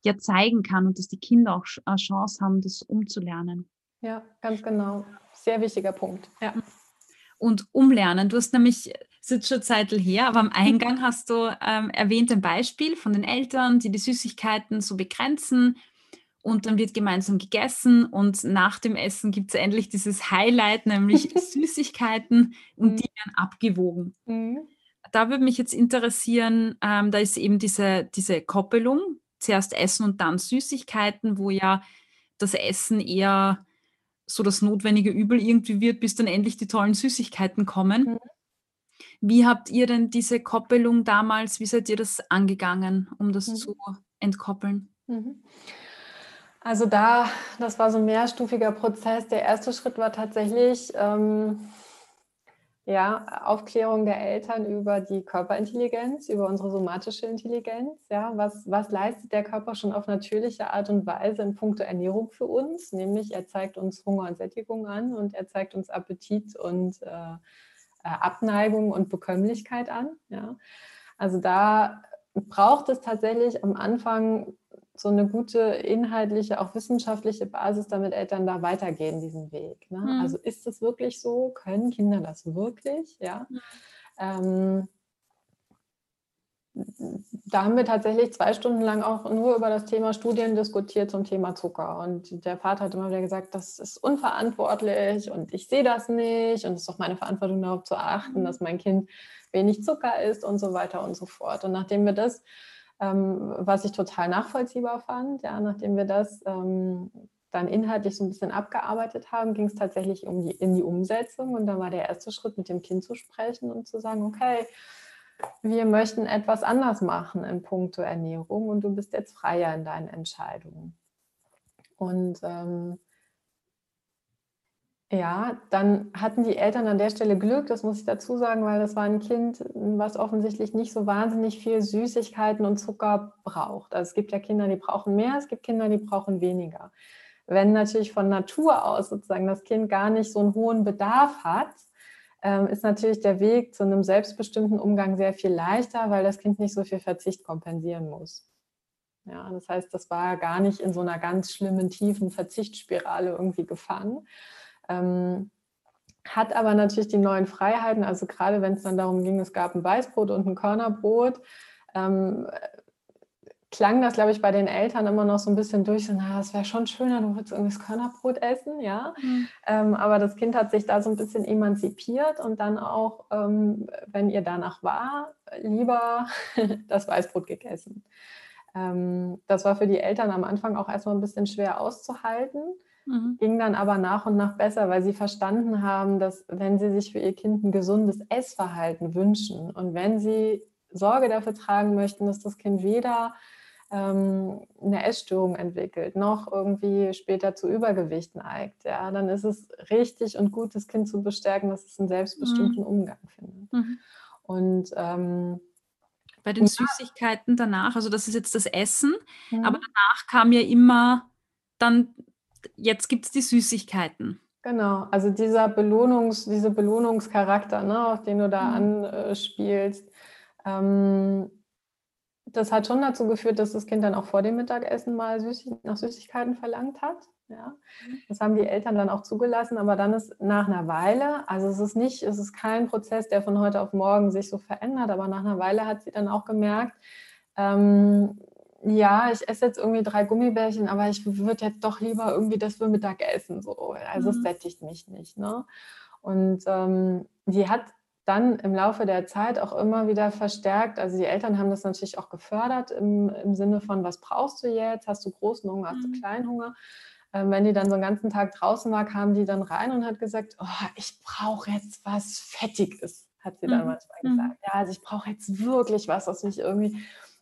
ja zeigen kann und dass die Kinder auch eine Chance haben, das umzulernen. Ja, ganz genau. Sehr wichtiger Punkt. Ja und umlernen. Du hast nämlich, es ist schon Zeit her, aber am Eingang hast du ähm, erwähnt ein Beispiel von den Eltern, die die Süßigkeiten so begrenzen und dann wird gemeinsam gegessen und nach dem Essen gibt es endlich dieses Highlight, nämlich Süßigkeiten und die werden abgewogen. Mhm. Da würde mich jetzt interessieren, ähm, da ist eben diese, diese Koppelung, zuerst Essen und dann Süßigkeiten, wo ja das Essen eher so das notwendige Übel irgendwie wird, bis dann endlich die tollen Süßigkeiten kommen. Mhm. Wie habt ihr denn diese Koppelung damals, wie seid ihr das angegangen, um das mhm. zu entkoppeln? Mhm. Also da, das war so ein mehrstufiger Prozess. Der erste Schritt war tatsächlich ähm, ja, Aufklärung der Eltern über die Körperintelligenz, über unsere somatische Intelligenz. Ja, was, was leistet der Körper schon auf natürliche Art und Weise in puncto Ernährung für uns? Nämlich er zeigt uns Hunger und Sättigung an und er zeigt uns Appetit und äh, äh Abneigung und Bekömmlichkeit an. Ja. Also da braucht es tatsächlich am Anfang so eine gute inhaltliche, auch wissenschaftliche Basis, damit Eltern da weitergehen, diesen Weg. Ne? Mhm. Also ist es wirklich so? Können Kinder das wirklich? Ja. Mhm. Ähm, da haben wir tatsächlich zwei Stunden lang auch nur über das Thema Studien diskutiert zum Thema Zucker. Und der Vater hat immer wieder gesagt, das ist unverantwortlich und ich sehe das nicht und es ist auch meine Verantwortung darauf zu achten, mhm. dass mein Kind wenig Zucker isst und so weiter und so fort. Und nachdem wir das ähm, was ich total nachvollziehbar fand. Ja, nachdem wir das ähm, dann inhaltlich so ein bisschen abgearbeitet haben, ging es tatsächlich um die, in die Umsetzung. Und dann war der erste Schritt, mit dem Kind zu sprechen und zu sagen, okay, wir möchten etwas anders machen in puncto Ernährung und du bist jetzt freier in deinen Entscheidungen. Und ähm, Ja, dann hatten die Eltern an der Stelle Glück, das muss ich dazu sagen, weil das war ein Kind, was offensichtlich nicht so wahnsinnig viel Süßigkeiten und Zucker braucht. Also es gibt ja Kinder, die brauchen mehr, es gibt Kinder, die brauchen weniger. Wenn natürlich von Natur aus sozusagen das Kind gar nicht so einen hohen Bedarf hat, ähm, ist natürlich der Weg zu einem selbstbestimmten Umgang sehr viel leichter, weil das Kind nicht so viel Verzicht kompensieren muss. Ja, das heißt, das war gar nicht in so einer ganz schlimmen, tiefen Verzichtsspirale irgendwie gefangen. Ähm, hat aber natürlich die neuen Freiheiten, also gerade wenn es dann darum ging, es gab ein Weißbrot und ein Körnerbrot, ähm, klang das, glaube ich, bei den Eltern immer noch so ein bisschen durch, so, na, das wäre schon schöner, du würdest irgendwie das Körnerbrot essen, ja. Mhm. Ähm, aber das Kind hat sich da so ein bisschen emanzipiert und dann auch, ähm, wenn ihr danach war, lieber das Weißbrot gegessen. Ähm, das war für die Eltern am Anfang auch erstmal ein bisschen schwer auszuhalten. Mhm. Ging dann aber nach und nach besser, weil sie verstanden haben, dass wenn sie sich für ihr Kind ein gesundes Essverhalten wünschen und wenn sie Sorge dafür tragen möchten, dass das Kind weder ähm, eine Essstörung entwickelt, noch irgendwie später zu Übergewicht neigt, ja, dann ist es richtig und gut, das Kind zu bestärken, dass es einen selbstbestimmten mhm. Umgang findet. Mhm. Und ähm, bei den Süßigkeiten danach, also das ist jetzt das Essen, mhm. aber danach kam ja immer dann, jetzt gibt es die Süßigkeiten. Genau, also dieser Belohnungs, diese Belohnungscharakter, ne, auf den du da mhm. anspielst, ähm, das hat schon dazu geführt, dass das Kind dann auch vor dem Mittagessen mal Süßig nach Süßigkeiten verlangt hat. Ja. Mhm. Das haben die Eltern dann auch zugelassen, aber dann ist nach einer Weile, also es ist nicht, es ist kein Prozess, der von heute auf morgen sich so verändert, aber nach einer Weile hat sie dann auch gemerkt, ähm, ja, ich esse jetzt irgendwie drei Gummibärchen, aber ich würde jetzt doch lieber irgendwie das für Mittag essen. So. Also mhm. es sättigt mich nicht. Ne? Und ähm, die hat dann im Laufe der Zeit auch immer wieder verstärkt. Also die Eltern haben das natürlich auch gefördert im, im Sinne von, was brauchst du jetzt? Hast du großen Hunger, hast du mhm. kleinen Hunger? Ähm, wenn die dann so einen ganzen Tag draußen war, kam die dann rein und hat gesagt, oh, ich brauche jetzt was Fettiges, hat sie dann mhm. manchmal mhm. gesagt. Ja, also ich brauche jetzt wirklich was, was mich irgendwie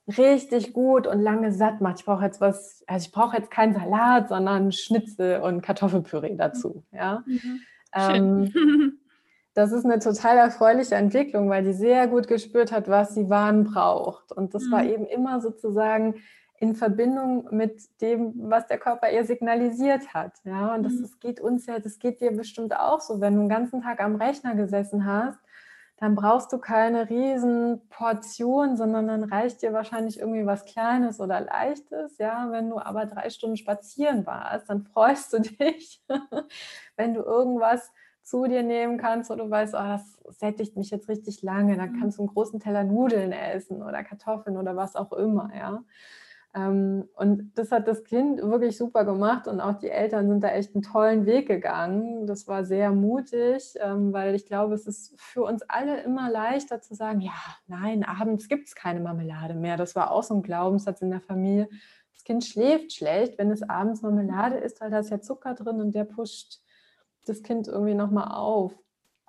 richtig gut und lange satt macht. Ich brauche jetzt was, also ich brauche jetzt keinen Salat, sondern Schnitzel und Kartoffelpüree dazu. Ja. Mhm. Ähm, das ist eine total erfreuliche Entwicklung, weil die sehr gut gespürt hat, was sie wann braucht. Und das mhm. war eben immer sozusagen in Verbindung mit dem, was der Körper ihr signalisiert hat. Ja, und das, mhm. das geht uns ja, das geht dir bestimmt auch so, wenn du den ganzen Tag am Rechner gesessen hast, dann brauchst du keine riesen Portion, sondern dann reicht dir wahrscheinlich irgendwie was Kleines oder Leichtes. Ja, wenn du aber drei Stunden spazieren warst, dann freust du dich, wenn du irgendwas zu dir nehmen kannst, wo du weißt, oh, das sättigt mich jetzt richtig lange, dann mhm. kannst du einen großen Teller Nudeln essen oder Kartoffeln oder was auch immer, ja. Ähm, und das hat das Kind wirklich super gemacht und auch die Eltern sind da echt einen tollen Weg gegangen. Das war sehr mutig, ähm, weil ich glaube, es ist für uns alle immer leichter zu sagen, ja, nein, abends gibt es keine Marmelade mehr. Das war auch so ein Glaubenssatz in der Familie. Das Kind schläft schlecht, wenn es abends Marmelade isst, weil da ist ja Zucker drin und der pusht das Kind irgendwie nochmal auf.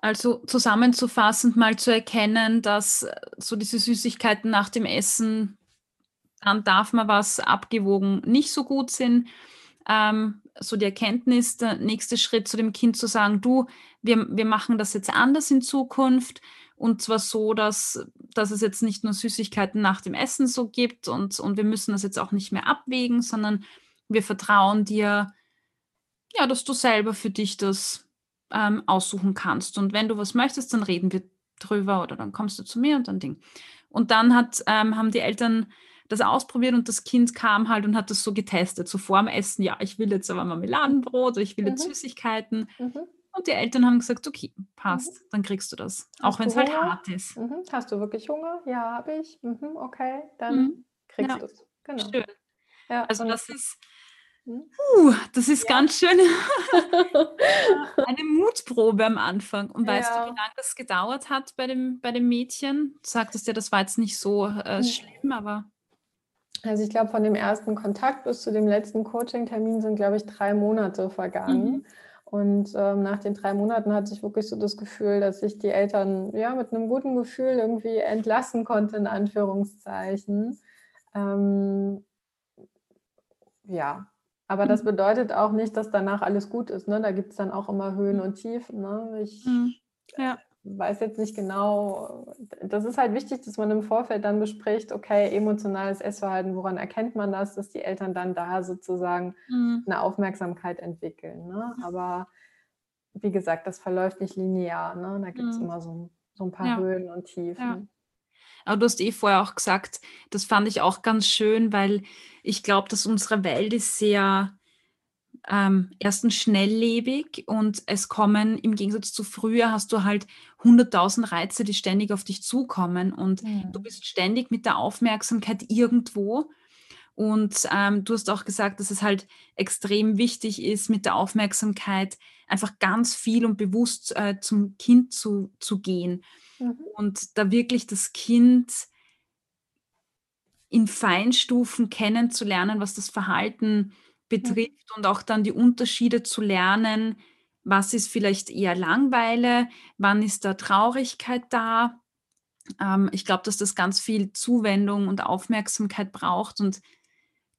Also zusammenzufassend mal zu erkennen, dass äh, so diese Süßigkeiten nach dem Essen, dann darf man was abgewogen nicht so gut sind. Ähm, so die Erkenntnis, der nächste Schritt zu dem Kind zu sagen, du, wir, wir machen das jetzt anders in Zukunft. Und zwar so, dass, dass es jetzt nicht nur Süßigkeiten nach dem Essen so gibt und, und wir müssen das jetzt auch nicht mehr abwägen, sondern wir vertrauen dir, ja, dass du selber für dich das ähm, aussuchen kannst. Und wenn du was möchtest, dann reden wir drüber oder dann kommst du zu mir und dann Ding. Und dann hat, ähm, haben die Eltern das ausprobiert und das Kind kam halt und hat das so getestet, so vor dem Essen, ja, ich will jetzt aber Marmeladenbrot oder ich will jetzt mhm. Süßigkeiten. Mhm. Und die Eltern haben gesagt, okay, passt, mhm. dann kriegst du das. Hast auch wenn es halt hart ist. Mhm. Hast du wirklich Hunger? Ja, habe ich. Mhm, okay, dann kriegst ja. du es. Genau. Schön. Ja, also das ist Uh, das ist ja. ganz schön eine Mutprobe am Anfang. Und weißt ja. du, wie lange das gedauert hat bei dem, bei dem Mädchen? Du sagtest ja, das war jetzt nicht so äh, schlimm, aber. Also ich glaube, von dem ersten Kontakt bis zu dem letzten Coaching-Termin sind, glaube ich, drei Monate vergangen. Mhm. Und ähm, nach den drei Monaten hatte ich wirklich so das Gefühl, dass ich die Eltern ja mit einem guten Gefühl irgendwie entlassen konnte, in Anführungszeichen. Ähm, ja, Aber das mhm. bedeutet auch nicht, dass danach alles gut ist. Ne? Da gibt es dann auch immer Höhen mhm. und Tiefen. Ne? Ich mhm. ja. Weiß jetzt nicht genau. Das ist halt wichtig, dass man im Vorfeld dann bespricht, okay, emotionales Essverhalten, woran erkennt man das, dass die Eltern dann da sozusagen mhm. eine Aufmerksamkeit entwickeln. Ne? Aber wie gesagt, das verläuft nicht linear. Ne? Da gibt es mhm. immer so, so, ein paar ja. Höhen und Tiefen. Ja. Aber du hast eh vorher auch gesagt, das fand ich auch ganz schön, weil ich glaube, dass unsere Welt ist sehr ähm, erstens schnelllebig und es kommen im Gegensatz zu früher hast du halt 100.000 Reize, die ständig auf dich zukommen und mhm. du bist ständig mit der Aufmerksamkeit irgendwo. Und ähm, du hast auch gesagt, dass es halt extrem wichtig ist, mit der Aufmerksamkeit einfach ganz viel und bewusst äh, zum Kind zu, zu gehen. Mhm. Und da wirklich das Kind in Feinstufen kennenzulernen, was das Verhalten betrifft und auch dann die Unterschiede zu lernen, was ist vielleicht eher Langweile, wann ist da Traurigkeit da. Ähm, ich glaube, dass das ganz viel Zuwendung und Aufmerksamkeit braucht und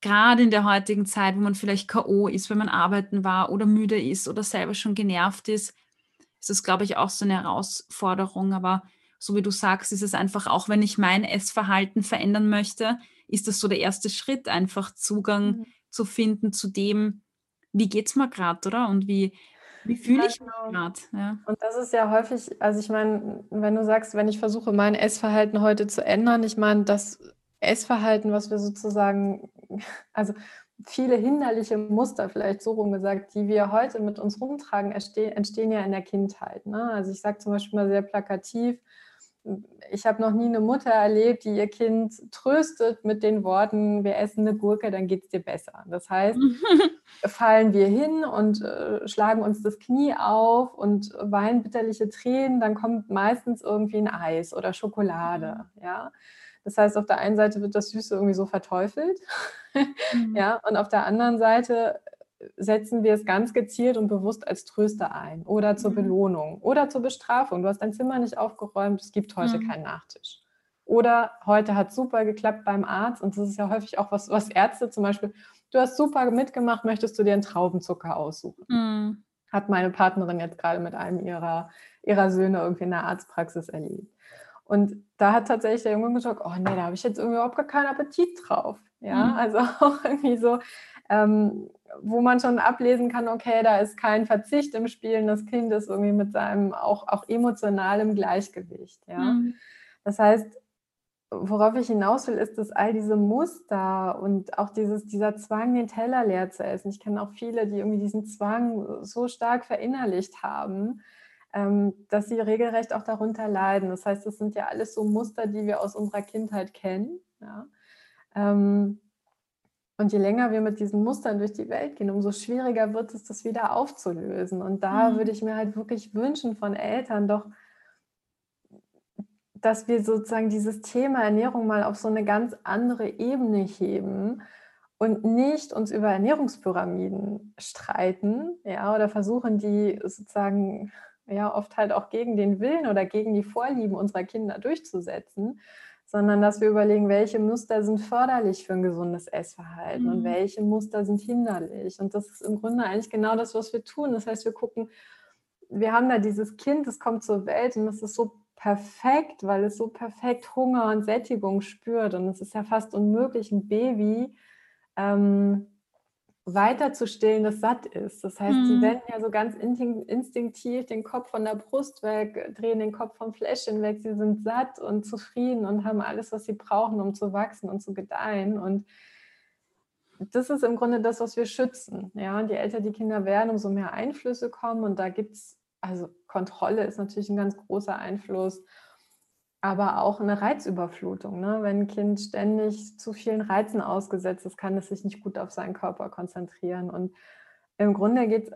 gerade in der heutigen Zeit, wo man vielleicht KO ist, wenn man arbeiten war oder müde ist oder selber schon genervt ist, ist das, glaube ich, auch so eine Herausforderung. Aber so wie du sagst, ist es einfach, auch wenn ich mein Essverhalten verändern möchte, ist das so der erste Schritt, einfach Zugang mhm. Zu finden zu dem, wie geht es mir gerade, oder? Und wie, wie fühle ich mich genau. gerade? Ja. Und das ist ja häufig, also ich meine, wenn du sagst, wenn ich versuche, mein Essverhalten heute zu ändern, ich meine, das Essverhalten, was wir sozusagen, also viele hinderliche Muster, vielleicht so rum gesagt, die wir heute mit uns rumtragen, entstehen ja in der Kindheit. Ne? Also ich sage zum Beispiel mal sehr plakativ, ich habe noch nie eine Mutter erlebt, die ihr Kind tröstet mit den Worten, wir essen eine Gurke, dann geht es dir besser. Das heißt, fallen wir hin und äh, schlagen uns das Knie auf und weinen bitterliche Tränen, dann kommt meistens irgendwie ein Eis oder Schokolade. Mhm. Ja? Das heißt, auf der einen Seite wird das Süße irgendwie so verteufelt, mhm. ja, und auf der anderen Seite setzen wir es ganz gezielt und bewusst als Tröster ein oder zur mhm. Belohnung oder zur Bestrafung. Du hast dein Zimmer nicht aufgeräumt, es gibt heute mhm. keinen Nachtisch. Oder heute hat super geklappt beim Arzt und das ist ja häufig auch was, was Ärzte zum Beispiel, du hast super mitgemacht, möchtest du dir einen Traubenzucker aussuchen? Mhm. Hat meine Partnerin jetzt gerade mit einem ihrer, ihrer Söhne irgendwie in der Arztpraxis erlebt. Und da hat tatsächlich der Junge gesagt, oh nee, da habe ich jetzt irgendwie überhaupt gar keinen Appetit drauf. Ja, mhm. also auch irgendwie so, ähm, wo man schon ablesen kann, okay, da ist kein Verzicht im Spielen, das Kind ist irgendwie mit seinem auch, auch emotionalem Gleichgewicht. Ja? Mhm. Das heißt, worauf ich hinaus will, ist, dass all diese Muster und auch dieses, dieser Zwang, den Teller leer zu essen. Ich kenne auch viele, die irgendwie diesen Zwang so stark verinnerlicht haben, ähm, dass sie regelrecht auch darunter leiden. Das heißt, das sind ja alles so Muster, die wir aus unserer Kindheit kennen. Ja? Und je länger wir mit diesen Mustern durch die Welt gehen, umso schwieriger wird es, das wieder aufzulösen. Und da mhm. würde ich mir halt wirklich wünschen von Eltern doch, dass wir sozusagen dieses Thema Ernährung mal auf so eine ganz andere Ebene heben und nicht uns über Ernährungspyramiden streiten, ja, oder versuchen, die sozusagen ja oft halt auch gegen den Willen oder gegen die Vorlieben unserer Kinder durchzusetzen, sondern dass wir überlegen, welche Muster sind förderlich für ein gesundes Essverhalten mhm. und welche Muster sind hinderlich. Und das ist im Grunde eigentlich genau das, was wir tun. Das heißt, wir gucken, wir haben da dieses Kind, das kommt zur Welt und das ist so perfekt, weil es so perfekt Hunger und Sättigung spürt. Und es ist ja fast unmöglich, ein Baby ähm, weiter zu stillen, das satt ist. Das heißt, mhm. sie wenden ja so ganz instinktiv den Kopf von der Brust weg, drehen den Kopf vom Fläschchen weg. Sie sind satt und zufrieden und haben alles, was sie brauchen, um zu wachsen und zu gedeihen. Und das ist im Grunde das, was wir schützen. Ja, und je älter die Kinder werden, umso mehr Einflüsse kommen. Und da gibt es, also Kontrolle ist natürlich ein ganz großer Einfluss aber auch eine Reizüberflutung. Ne? Wenn ein Kind ständig zu vielen Reizen ausgesetzt ist, kann es sich nicht gut auf seinen Körper konzentrieren. Und im Grunde geht es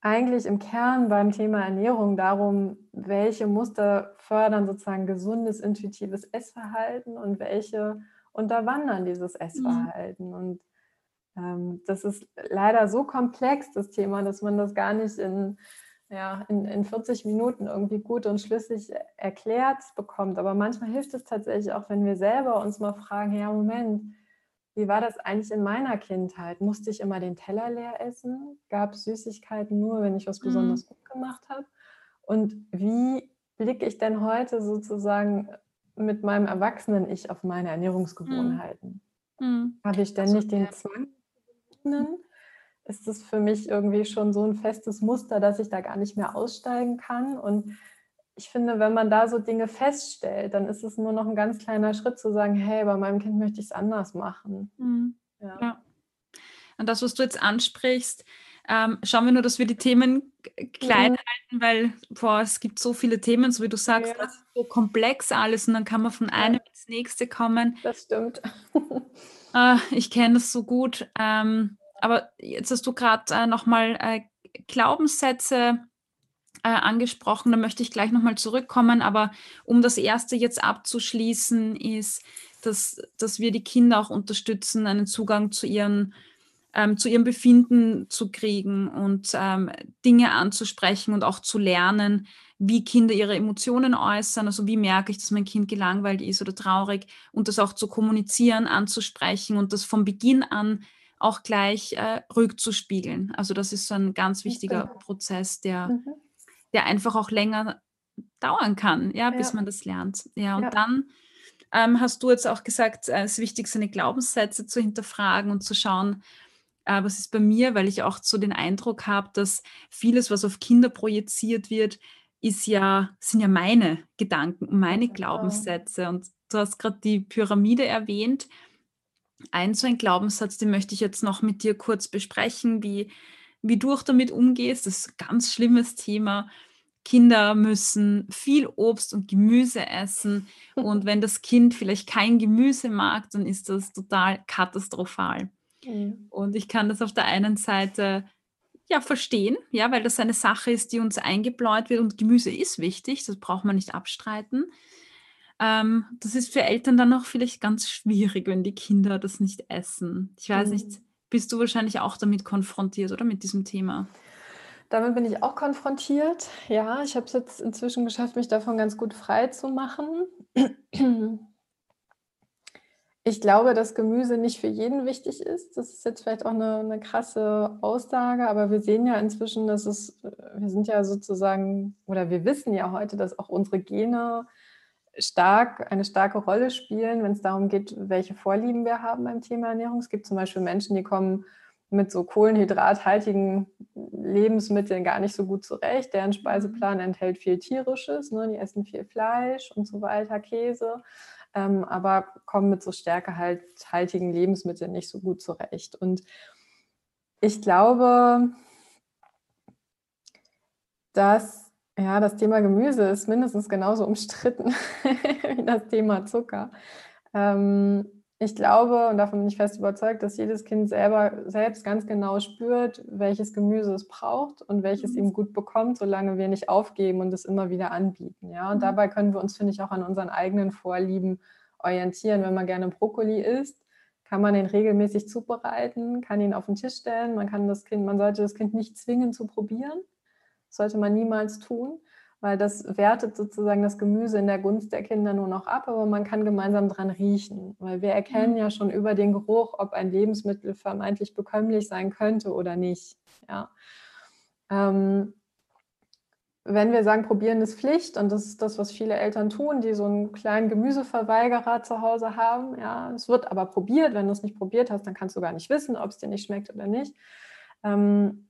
eigentlich im Kern beim Thema Ernährung darum, welche Muster fördern sozusagen gesundes, intuitives Essverhalten und welche unterwandern dieses mhm. Essverhalten. Mhm. Und ähm, das ist leider so komplex, das Thema, dass man das gar nicht in ja, in, in 40 Minuten irgendwie gut und schlüssig erklärt bekommt. Aber manchmal hilft es tatsächlich auch, wenn wir selber uns mal fragen, ja, Moment, wie war das eigentlich in meiner Kindheit? Musste ich immer den Teller leer essen? Gab es Süßigkeiten nur, wenn ich was besonders mhm. gut gemacht habe? Und wie blicke ich denn heute sozusagen mit meinem Erwachsenen-Ich auf meine Ernährungsgewohnheiten? Mhm. Habe ich ständig also, den Zwang? Ist das für mich irgendwie schon so ein festes Muster, dass ich da gar nicht mehr aussteigen kann? Und ich finde, wenn man da so Dinge feststellt, dann ist es nur noch ein ganz kleiner Schritt zu sagen, hey, bei meinem Kind möchte ich es anders machen. Mhm. Ja. ja. Und das, was du jetzt ansprichst, ähm, schauen wir nur, dass wir die Themen klein mhm. halten, weil boah, es gibt so viele Themen, so wie du sagst, ja. das ist so komplex alles und dann kann man von einem ins nächste kommen. Das stimmt. äh, ich kenne das so gut. Ähm, aber jetzt hast du gerade äh, nochmal äh, Glaubenssätze äh, angesprochen, da möchte ich gleich nochmal zurückkommen, aber um das erste jetzt abzuschließen, ist, dass, dass wir die Kinder auch unterstützen, einen Zugang zu ihren ähm, zu ihrem Befinden zu kriegen und ähm, Dinge anzusprechen und auch zu lernen, wie Kinder ihre Emotionen äußern. Also wie merke ich, dass mein Kind gelangweilt ist oder traurig und das auch zu kommunizieren, anzusprechen und das von Beginn an auch gleich äh, rückzuspiegeln. Also das ist so ein ganz wichtiger Prozess, der mhm der einfach auch länger dauern kann, ja, bis ja. man das lernt. Ja, und ja. dann ähm, hast du jetzt auch gesagt, äh, es ist wichtig, seine Glaubenssätze zu hinterfragen und zu schauen, äh, was ist bei mir, weil ich auch so den Eindruck habe, dass vieles, was auf Kinder projiziert wird, ist ja, sind ja meine Gedanken und meine Glaubenssätze. Und du hast gerade die Pyramide erwähnt. Ein so ein Glaubenssatz, den möchte ich jetzt noch mit dir kurz besprechen, wie wie du auch damit umgehst. Das ist ein ganz schlimmes Thema. Kinder müssen viel Obst und Gemüse essen. Und wenn das Kind vielleicht kein Gemüse mag, dann ist das total katastrophal. Mhm. Und ich kann das auf der einen Seite ja verstehen, ja, weil das eine Sache ist, die uns eingebläut wird und Gemüse ist wichtig, das braucht man nicht abstreiten. Ähm, das ist für Eltern dann auch vielleicht ganz schwierig, wenn die Kinder das nicht essen. Ich weiß mhm. nicht, bist du wahrscheinlich auch damit konfrontiert, oder mit diesem Thema? Damit bin ich auch konfrontiert. Ja, ich habe es jetzt inzwischen geschafft, mich davon ganz gut frei zu machen. Ich glaube, dass Gemüse nicht für jeden wichtig ist. Das ist jetzt vielleicht auch eine, eine krasse Aussage, aber wir sehen ja inzwischen, dass es, wir sind ja sozusagen, oder wir wissen ja heute, dass auch unsere Gene stark, eine starke Rolle spielen, wenn es darum geht, welche Vorlieben wir haben beim Thema Ernährung. Es gibt zum Beispiel Menschen, die kommen mit so kohlenhydrathaltigen Lebensmitteln gar nicht so gut zurecht. Deren Speiseplan enthält viel tierisches, ne? die essen viel Fleisch und so weiter, Käse, ähm, aber kommen mit so stärkehaltigen Lebensmitteln nicht so gut zurecht. Und ich glaube, dass ja, das Thema Gemüse ist mindestens genauso umstritten wie das Thema Zucker. Ähm, ich glaube, und davon bin ich fest überzeugt, dass jedes Kind selber selbst ganz genau spürt, welches Gemüse es braucht und welches mhm. ihm gut bekommt, solange wir nicht aufgeben und es immer wieder anbieten. Ja? Und mhm. dabei können wir uns, finde ich, auch an unseren eigenen Vorlieben orientieren. Wenn man gerne Brokkoli isst, kann man ihn regelmäßig zubereiten, kann ihn auf den Tisch stellen. Man kann das Kind, man sollte das Kind nicht zwingen zu probieren sollte man niemals tun, weil das wertet sozusagen das Gemüse in der Gunst der Kinder nur noch ab, aber man kann gemeinsam dran riechen, weil wir erkennen mhm. ja schon über den Geruch, ob ein Lebensmittel vermeintlich bekömmlich sein könnte oder nicht. Ja. Ähm, wenn wir sagen, probieren ist Pflicht, und das ist das, was viele Eltern tun, die so einen kleinen Gemüseverweigerer zu Hause haben, ja, es wird aber probiert, wenn du es nicht probiert hast, dann kannst du gar nicht wissen, ob es dir nicht schmeckt oder nicht. Ähm,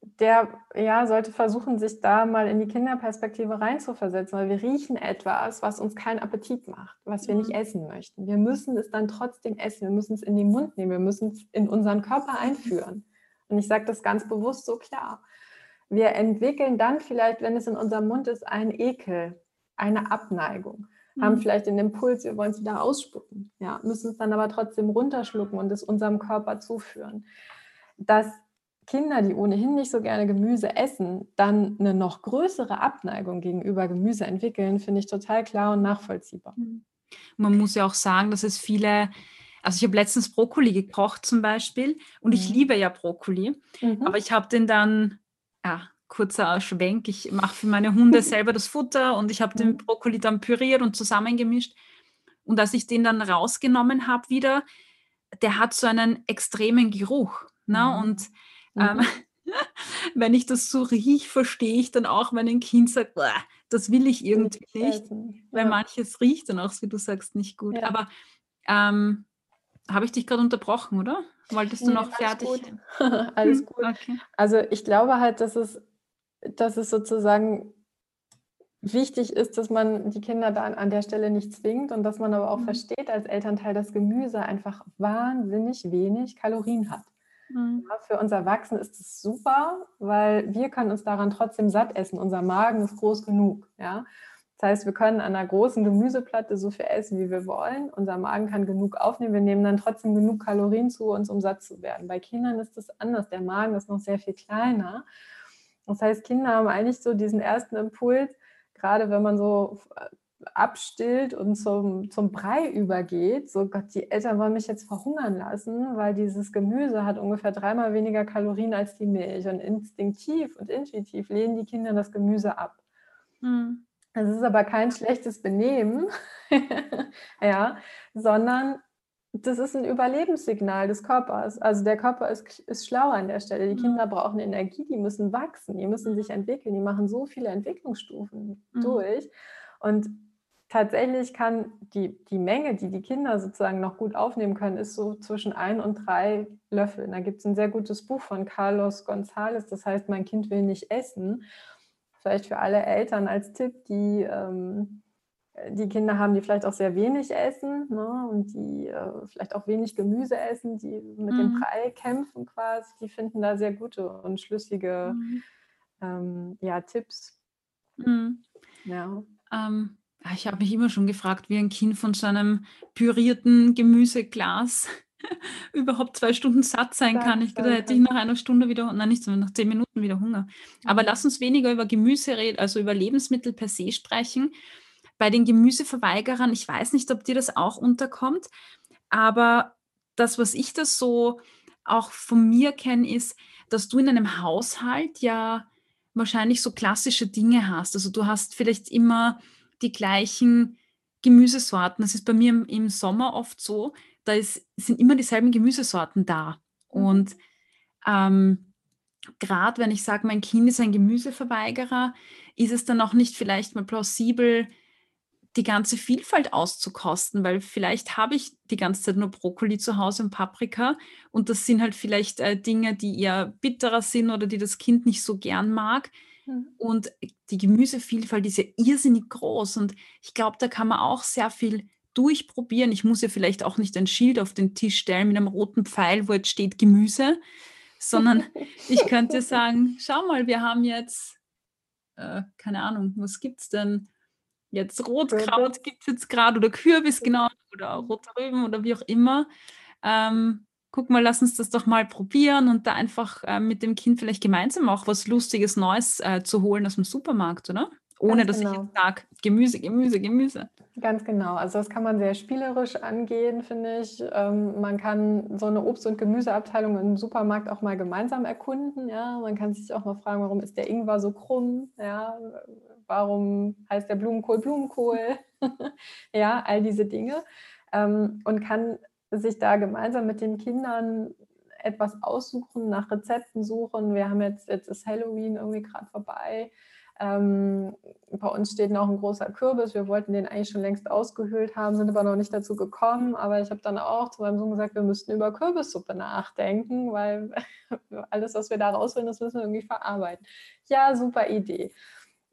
der ja, sollte versuchen, sich da mal in die Kinderperspektive reinzuversetzen, weil wir riechen etwas, was uns keinen Appetit macht, was wir nicht mhm. essen möchten. Wir müssen es dann trotzdem essen, wir müssen es in den Mund nehmen, wir müssen es in unseren Körper einführen. Und ich sage das ganz bewusst so klar. Wir entwickeln dann vielleicht, wenn es in unserem Mund ist, einen Ekel, eine Abneigung, mhm. haben vielleicht den Impuls, wir wollen es wieder ausspucken, ja, müssen es dann aber trotzdem runterschlucken und es unserem Körper zuführen. Das Kinder, die ohnehin nicht so gerne Gemüse essen, dann eine noch größere Abneigung gegenüber Gemüse entwickeln, finde ich total klar und nachvollziehbar. Mhm. Man muss ja auch sagen, dass es viele, also ich habe letztens Brokkoli gekocht zum Beispiel und mhm. ich liebe ja Brokkoli, mhm. aber ich habe den dann, ja, kurzer Schwenk, ich mache für meine Hunde selber das Futter und ich habe den mhm. Brokkoli dann püriert und zusammengemischt. Und als ich den dann rausgenommen habe wieder, der hat so einen extremen Geruch. Ne? Mhm. Und ähm, mhm. wenn ich das so rieche, verstehe ich dann auch, wenn ein Kind sagt, das will ich irgendwie nicht, weil ja. manches riecht dann auch, wie du sagst, nicht gut. Ja. Aber ähm, habe ich dich gerade unterbrochen, oder? Wolltest du nee, noch fertig? Gut. alles gut. Okay. Also ich glaube halt, dass es, dass es sozusagen wichtig ist, dass man die Kinder da an der Stelle nicht zwingt und dass man aber auch mhm. versteht als Elternteil, dass Gemüse einfach wahnsinnig wenig Kalorien hat. Mhm. Für uns Erwachsene ist es super, weil wir können uns daran trotzdem satt essen. Unser Magen ist groß genug. Ja? Das heißt, wir können an einer großen Gemüseplatte so viel essen, wie wir wollen. Unser Magen kann genug aufnehmen. Wir nehmen dann trotzdem genug Kalorien zu uns, um satt zu werden. Bei Kindern ist das anders. Der Magen ist noch sehr viel kleiner. Das heißt, Kinder haben eigentlich so diesen ersten Impuls, gerade wenn man so abstillt und zum, zum Brei übergeht, so Gott, die Eltern wollen mich jetzt verhungern lassen, weil dieses Gemüse hat ungefähr dreimal weniger Kalorien als die Milch. Und instinktiv und intuitiv lehnen die Kinder das Gemüse ab. Mhm. Das ist aber kein schlechtes Benehmen, ja, sondern das ist ein Überlebenssignal des Körpers. Also der Körper ist, ist schlau an der Stelle. Die mhm. Kinder brauchen Energie, die müssen wachsen, die müssen sich entwickeln, die machen so viele Entwicklungsstufen mhm. durch. Und tatsächlich kann die, die Menge, die die Kinder sozusagen noch gut aufnehmen können, ist so zwischen ein und drei Löffeln. Da gibt es ein sehr gutes Buch von Carlos González, das heißt, mein Kind will nicht essen. Vielleicht für alle Eltern als Tipp, die ähm, die Kinder haben, die vielleicht auch sehr wenig essen ne, und die äh, vielleicht auch wenig Gemüse essen, die mit mhm. dem Brei kämpfen quasi, die finden da sehr gute und schlüssige mhm. ähm, ja, Tipps. Mhm. Ja. Ähm, ich habe mich immer schon gefragt, wie ein Kind von so einem pürierten Gemüseglas überhaupt zwei Stunden satt sein Satt kann. Ich da hätte ich nach einer Stunde wieder, nein, nicht so, nach zehn Minuten wieder Hunger. Aber lass uns weniger über Gemüse reden, also über Lebensmittel per se sprechen. Bei den Gemüseverweigerern, ich weiß nicht, ob dir das auch unterkommt, aber das, was ich das so auch von mir kenne, ist, dass du in einem Haushalt ja wahrscheinlich so klassische Dinge hast. Also du hast vielleicht immer die gleichen Gemüsesorten. Das ist bei mir im, im Sommer oft so, da ist, sind immer dieselben Gemüsesorten da. Mhm. Und ähm, gerade wenn ich sage, mein Kind ist ein Gemüseverweigerer, ist es dann auch nicht vielleicht mal plausibel, die ganze Vielfalt auszukosten, weil vielleicht habe ich die ganze Zeit nur Brokkoli zu Hause und Paprika und das sind halt vielleicht äh, Dinge, die eher bitterer sind oder die das Kind nicht so gern mag. Mhm. Und die Gemüsevielfalt ist ja irrsinnig groß und ich glaube, da kann man auch sehr viel durchprobieren. Ich muss ja vielleicht auch nicht ein Schild auf den Tisch stellen mit einem roten Pfeil, wo jetzt steht Gemüse, sondern ich könnte sagen, schau mal, wir haben jetzt, äh, keine Ahnung, was gibt es denn? Jetzt Rotkraut gibt es jetzt gerade oder Kürbis genau oder rote Rüben oder wie auch immer. Ähm, guck mal, lass uns das doch mal probieren und da einfach äh, mit dem Kind vielleicht gemeinsam auch was Lustiges Neues äh, zu holen aus dem Supermarkt, oder? Ohne Ganz dass genau. ich jetzt sage, Gemüse, Gemüse, Gemüse. Ganz genau. Also das kann man sehr spielerisch angehen, finde ich. Ähm, man kann so eine Obst- und Gemüseabteilung im Supermarkt auch mal gemeinsam erkunden. Ja? Man kann sich auch mal fragen, warum ist der Ingwer so krumm? Ja? Warum heißt der Blumenkohl Blumenkohl? ja, all diese Dinge. Ähm, und kann sich da gemeinsam mit den Kindern etwas aussuchen, nach Rezepten suchen. Wir haben jetzt, jetzt ist Halloween irgendwie gerade vorbei. Ähm, bei uns steht noch ein großer Kürbis. Wir wollten den eigentlich schon längst ausgehöhlt haben, sind aber noch nicht dazu gekommen. Aber ich habe dann auch zu meinem Sohn gesagt, wir müssten über Kürbissuppe nachdenken, weil alles, was wir da rausholen, das müssen wir irgendwie verarbeiten. Ja, super Idee.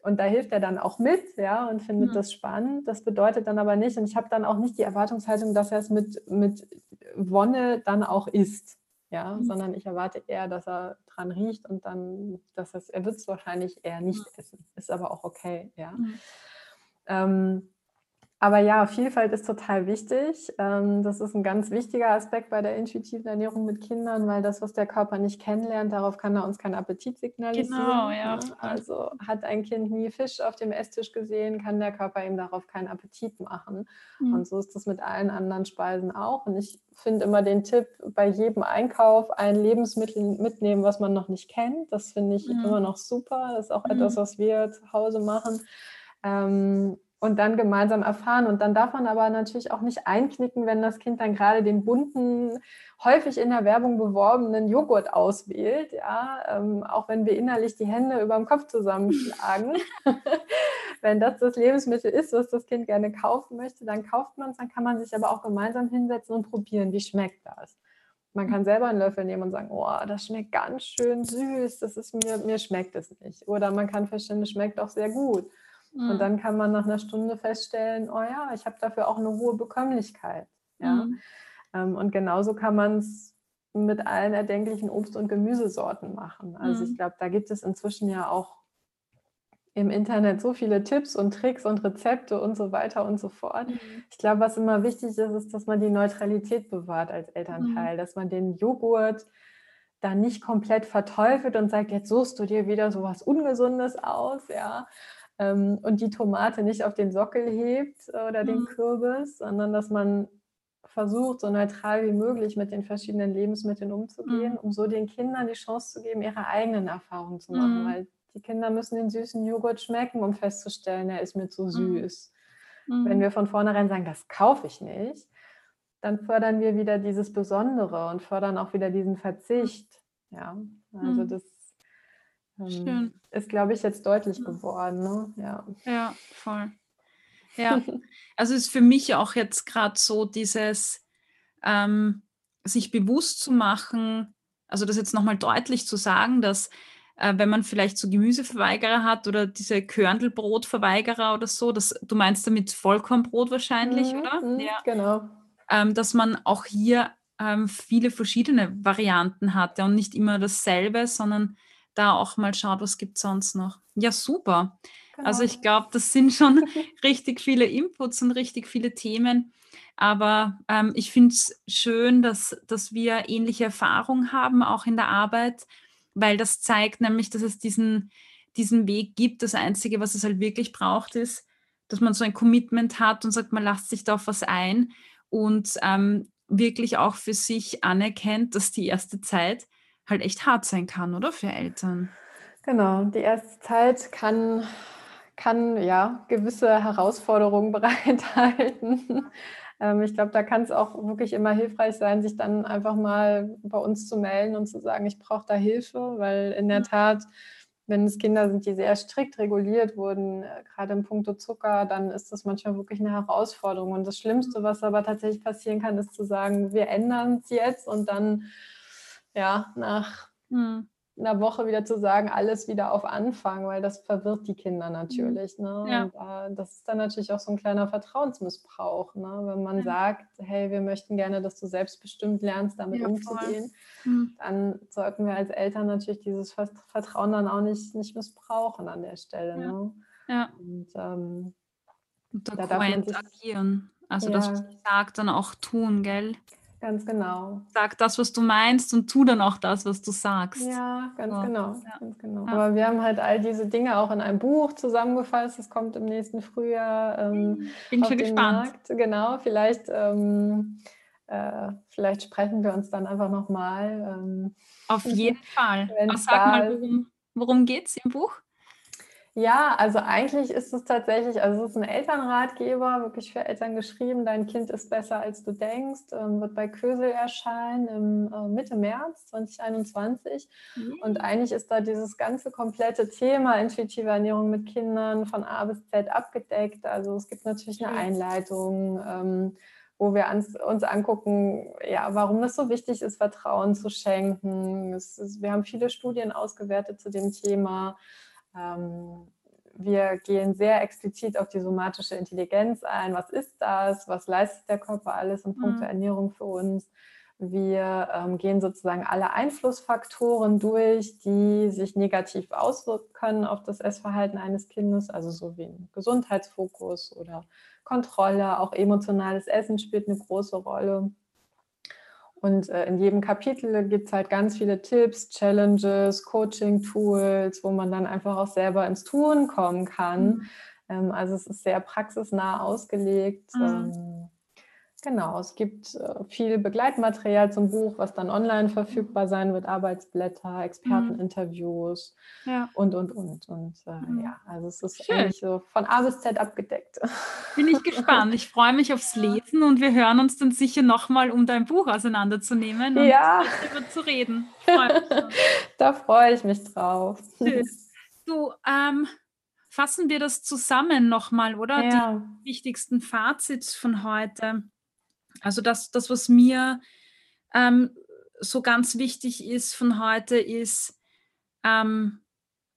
Und da hilft er dann auch mit, ja, und findet mhm. das spannend. Das bedeutet dann aber nicht, und ich habe dann auch nicht die Erwartungshaltung, dass er es mit, mit Wonne dann auch isst, ja, mhm. sondern ich erwarte eher, dass er dran riecht und dann, dass er, er wird es wahrscheinlich eher nicht essen. Ist aber auch okay, ja. Mhm. Ähm, aber ja, Vielfalt ist total wichtig. Ähm, das ist ein ganz wichtiger Aspekt bei der intuitiven Ernährung mit Kindern, weil das, was der Körper nicht kennenlernt, darauf kann er uns keinen Appetit signalisieren. Genau, ja. Ne? Also hat ein Kind nie Fisch auf dem Esstisch gesehen, kann der Körper ihm darauf keinen Appetit machen. Mhm. Und so ist das mit allen anderen Speisen auch. Und ich finde immer den Tipp, bei jedem Einkauf ein Lebensmittel mitnehmen, was man noch nicht kennt. Das finde ich mhm. immer noch super. Das ist auch mhm. etwas, was wir zu Hause machen. Ähm, und dann gemeinsam erfahren. Und dann darf man aber natürlich auch nicht einknicken, wenn das Kind dann gerade den bunten, häufig in der Werbung beworbenen Joghurt auswählt. Ja, ähm, auch wenn wir innerlich die Hände über dem Kopf zusammenschlagen. wenn das das Lebensmittel ist, was das Kind gerne kaufen möchte, dann kauft man es. Dann kann man sich aber auch gemeinsam hinsetzen und probieren, wie schmeckt das. Man kann selber einen Löffel nehmen und sagen, oh, das schmeckt ganz schön süß, das ist mir, mir schmeckt es nicht. Oder man kann feststellen, es schmeckt auch sehr gut. Mhm. Und dann kann man nach einer Stunde feststellen, oh ja, ich habe dafür auch eine hohe Bekömmlichkeit. Ja? Mhm. Ähm, und genauso kann man es mit allen erdenklichen Obst- und Gemüsesorten machen. Also mhm. ich glaube, da gibt es inzwischen ja auch im Internet so viele Tipps und Tricks und Rezepte und so weiter und so fort. Mhm. Ich glaube, was immer wichtig ist, ist, dass man die Neutralität bewahrt als Elternteil, mhm. dass man den Joghurt da nicht komplett verteufelt und sagt, jetzt suchst du dir wieder so was Ungesundes aus, ja, ähm, und die Tomate nicht auf den Sockel hebt oder mhm. den Kürbis, sondern dass man versucht, so neutral wie möglich mit den verschiedenen Lebensmitteln umzugehen, mhm. um so den Kindern die Chance zu geben, ihre eigenen Erfahrungen zu machen, mhm. weil die Kinder müssen den süßen Joghurt schmecken, um festzustellen, er ist mir zu mhm. süß. Mhm. Wenn wir von vornherein sagen, das kaufe ich nicht, dann fördern wir wieder dieses Besondere und fördern auch wieder diesen Verzicht. Ja, also mhm. das ähm, ist, glaube ich, jetzt deutlich geworden. Ne? Ja. ja, voll. Ja, also ist für mich auch jetzt gerade so dieses, ähm, sich bewusst zu machen, also das jetzt nochmal deutlich zu sagen, dass äh, wenn man vielleicht so Gemüseverweigerer hat oder diese Körndelbrotverweigerer oder so, das, du meinst damit Vollkornbrot wahrscheinlich, mhm, oder? Mhm, ja. Genau. Ähm, dass man auch hier ähm, viele verschiedene Varianten hat ja, und nicht immer dasselbe, sondern da auch mal schaut, was gibt es sonst noch. Ja, super. Genau. Also ich glaube, das sind schon richtig viele Inputs und richtig viele Themen. Aber ähm, ich finde es schön, dass, dass wir ähnliche Erfahrungen haben, auch in der Arbeit weil das zeigt nämlich, dass es diesen, diesen Weg gibt. Das Einzige, was es halt wirklich braucht, ist, dass man so ein Commitment hat und sagt, man lasst sich da auf was ein und ähm, wirklich auch für sich anerkennt, dass die erste Zeit halt echt hart sein kann, oder für Eltern? Genau, die erste Zeit kann, kann ja gewisse Herausforderungen bereithalten. Ähm, ich glaube, da kann es auch wirklich immer hilfreich sein, sich dann einfach mal bei uns zu melden und zu sagen, ich brauche da Hilfe, weil in der Tat, wenn es Kinder sind, die sehr strikt reguliert wurden, äh, gerade im Punkto Zucker, dann ist das manchmal wirklich eine Herausforderung. Und das Schlimmste, was aber tatsächlich passieren kann, ist zu sagen, wir ändern es jetzt und dann ja nach hm einer Woche wieder zu sagen, alles wieder auf Anfang, weil das verwirrt die Kinder natürlich. Ne? Ja. Und, äh, das ist dann natürlich auch so ein kleiner Vertrauensmissbrauch, ne? wenn man ja. sagt, hey, wir möchten gerne, dass du selbstbestimmt lernst, damit ja, umzugehen. Mhm. Dann sollten wir als Eltern natürlich dieses Vertrauen dann auch nicht, nicht missbrauchen an der Stelle. Ne? Ja. Und, ähm, da darf man sich, agieren. Also das, was ich sage, dann auch tun, gell? Ganz genau. Sag das, was du meinst und tu dann auch das, was du sagst. Ja, ganz so. genau. Ja. Ganz genau. Ja. Aber wir haben halt all diese Dinge auch in einem Buch zusammengefasst. Das kommt im nächsten Frühjahr. Ähm, Bin schon gespannt. Markt. Genau, vielleicht, ähm, äh, vielleicht sprechen wir uns dann einfach nochmal. Ähm, Auf jeden Fall. Sag mal, worum, worum geht es im Buch? Ja, also eigentlich ist es tatsächlich, also es ist ein Elternratgeber, wirklich für Eltern geschrieben. Dein Kind ist besser, als du denkst, ähm, wird bei Kösel erscheinen im äh, Mitte März 2021. Mhm. Und eigentlich ist da dieses ganze komplette Thema intuitive Ernährung mit Kindern von A bis Z abgedeckt. Also es gibt natürlich eine Einleitung. Ähm, wo wir uns, uns angucken, ja, warum es so wichtig ist, Vertrauen zu schenken. Ist, wir haben viele Studien ausgewertet zu dem Thema. Ähm, wir gehen sehr explizit auf die somatische Intelligenz ein. Was ist das? Was leistet der Körper alles in puncto mhm. Ernährung für uns? Wir ähm, gehen sozusagen alle Einflussfaktoren durch, die sich negativ auswirken können auf das Essverhalten eines Kindes, also so wie ein Gesundheitsfokus oder Kontrolle. Auch emotionales Essen spielt eine große Rolle. Und äh, in jedem Kapitel gibt es halt ganz viele Tipps, Challenges, Coaching-Tools, wo man dann einfach auch selber ins Tun kommen kann. Mhm. Ähm, also es ist sehr praxisnah ausgelegt. Mhm. Ähm, Genau, es gibt äh, viel Begleitmaterial zum Buch, was dann online verfügbar sein wird, Arbeitsblätter, Experteninterviews mhm. ja. und, und, und. Und äh, mhm. ja, also es ist Schön. eigentlich so von A bis Z abgedeckt. Bin ich gespannt. Ich freue mich aufs Lesen und wir hören uns dann sicher nochmal, um dein Buch auseinanderzunehmen und ja. darüber zu reden. Freu da freue ich mich drauf. Schön. Du, ähm, fassen wir das zusammen nochmal, oder? Ja. Die wichtigsten Fazits von heute. Also das, das was mir ähm, so ganz wichtig ist von heute, ist ähm,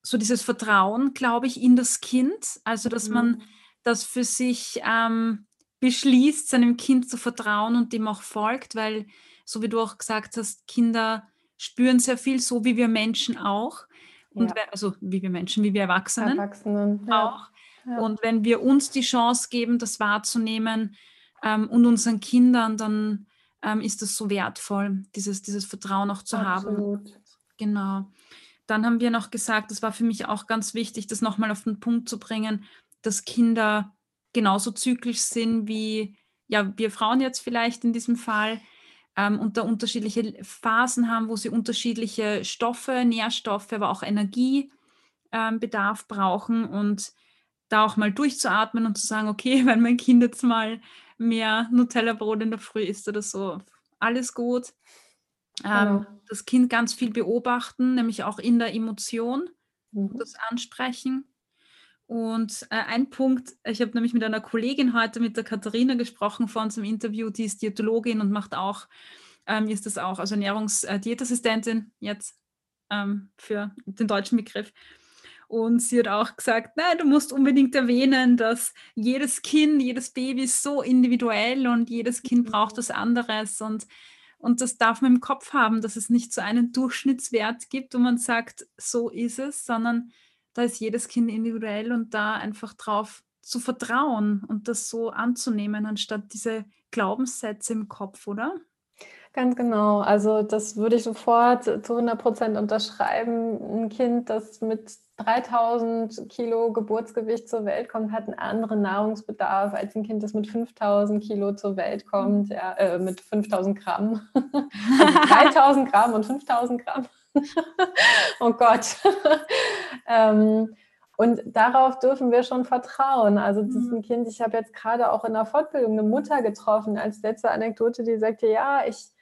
so dieses Vertrauen, glaube ich, in das Kind. Also dass mhm. man das für sich ähm, beschließt, seinem Kind zu vertrauen und dem auch folgt, weil, so wie du auch gesagt hast, Kinder spüren sehr viel, so wie wir Menschen auch. Und ja. also wie wir Menschen, wie wir Erwachsenen, Erwachsenen ja. auch. Ja. Und wenn wir uns die Chance geben, das wahrzunehmen, ähm, und unseren Kindern, dann ähm, ist das so wertvoll, dieses, dieses Vertrauen auch zu Absolut. haben. Genau. Dann haben wir noch gesagt, das war für mich auch ganz wichtig, das nochmal auf den Punkt zu bringen, dass Kinder genauso zyklisch sind wie ja, wir Frauen jetzt vielleicht in diesem Fall ähm, und da unterschiedliche Phasen haben, wo sie unterschiedliche Stoffe, Nährstoffe, aber auch Energiebedarf ähm, brauchen und da auch mal durchzuatmen und zu sagen, okay, wenn mein Kind jetzt mal mehr Nutella-Brot in der Früh isst oder so. Alles gut. Ähm, genau. das Kind ganz viel beobachten, nämlich auch in der Emotion, mhm. das ansprechen. Und äh, ein Punkt, ich habe nämlich mit einer Kollegin heute, mit der Katharina gesprochen vor unserem Interview, die ist Diätologin und macht auch, ähm, ist das auch, also Ernährungsdiätassistentin jetzt ähm, für den deutschen Begriff. Und sie hat auch gesagt, nein, du musst unbedingt erwähnen, dass jedes Kind, jedes Baby ist so individuell und jedes Kind mhm. braucht was anderes. Und, und das darf man im Kopf haben, dass es nicht so einen Durchschnittswert gibt, wo man sagt, so ist es, sondern da ist jedes Kind individuell und da einfach drauf zu vertrauen und das so anzunehmen, anstatt diese Glaubenssätze im Kopf, oder? Ganz genau. Also das würde ich sofort zu 100 Prozent unterschreiben. Ein Kind, das mit 3000 Kilo Geburtsgewicht zur Welt kommt, hat einen anderen Nahrungsbedarf als ein Kind, das mit 5000 Kilo zur Welt kommt, ja, äh, mit 5000 Gramm. also 3000 Gramm und 5000 Gramm. oh Gott. ähm, und darauf dürfen wir schon vertrauen. Also das ist ein mhm. Kind, ich habe jetzt gerade auch in der Fortbildung eine Mutter getroffen, als letzte Anekdote, die sagte, ja, ich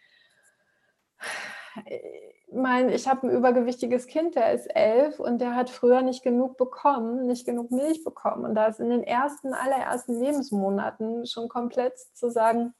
mein, ich habe ein übergewichtiges Kind, der ist elf und der hat früher nicht genug bekommen, nicht genug Milch bekommen. Und da ist in den ersten, allerersten Lebensmonaten schon komplett zu sagen,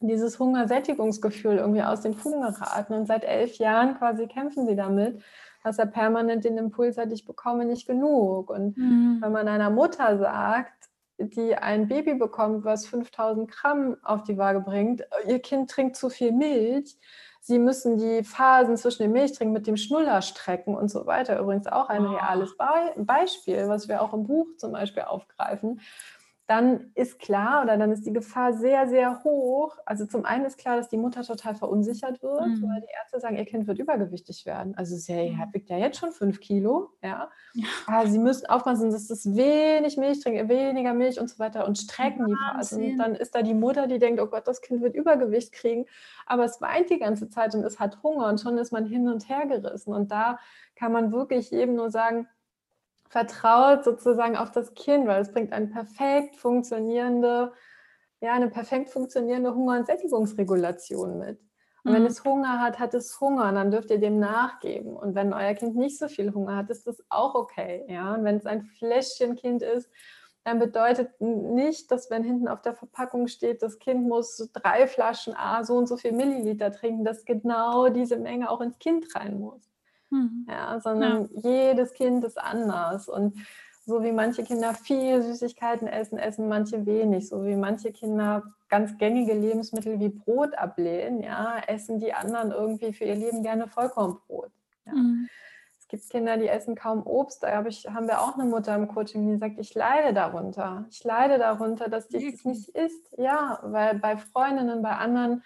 dieses Hungersättigungsgefühl irgendwie aus den Fugen geraten. Und seit elf Jahren quasi kämpfen sie damit, dass er permanent den Impuls hat, ich bekomme nicht genug. Und mhm. wenn man einer Mutter sagt, die ein Baby bekommt, was 5000 Gramm auf die Waage bringt, ihr Kind trinkt zu viel Milch, Sie müssen die Phasen zwischen dem Milchtrinken mit dem Schnuller strecken und so weiter. Übrigens auch ein ah. reales Be Beispiel, was wir auch im Buch zum Beispiel aufgreifen dann ist klar oder dann ist die Gefahr sehr, sehr hoch. Also zum einen ist klar, dass die Mutter total verunsichert wird, mhm. weil die Ärzte sagen, ihr Kind wird übergewichtig werden. Also sie ja, wiegt ja jetzt schon fünf Kilo, ja. ja. Aber sie müssen aufpassen, dass das wenig Milch trinkt, weniger Milch und so weiter und strecken Wahnsinn. die Phasen. Und dann ist da die Mutter, die denkt, oh Gott, das Kind wird Übergewicht kriegen, aber es weint die ganze Zeit und es hat Hunger und schon ist man hin und her gerissen. Und da kann man wirklich eben nur sagen, vertraut sozusagen auf das Kind, weil es bringt eine perfekt funktionierende, ja, eine perfekt funktionierende Hunger- und Sättigungsregulation mit. Und mhm. wenn es Hunger hat, hat es Hunger, dann dürft ihr dem nachgeben. Und wenn euer Kind nicht so viel Hunger hat, ist das auch okay. Ja? Und wenn es ein Fläschchenkind ist, dann bedeutet nicht, dass wenn hinten auf der Verpackung steht, das Kind muss drei Flaschen A so und so viel Milliliter trinken, dass genau diese Menge auch ins Kind rein muss. Mhm. Ja, sondern ja. jedes Kind ist anders. Und so wie manche Kinder viel Süßigkeiten essen, essen manche wenig. So wie manche Kinder ganz gängige Lebensmittel wie Brot ablehnen, ja, essen die anderen irgendwie für ihr Leben gerne Vollkornbrot. Ja. Mhm. Es gibt Kinder, die essen kaum Obst. Da hab ich, haben wir auch eine Mutter im Coaching, die sagt, ich leide darunter. Ich leide darunter, dass die das nicht isst. Ja, weil bei Freundinnen, bei anderen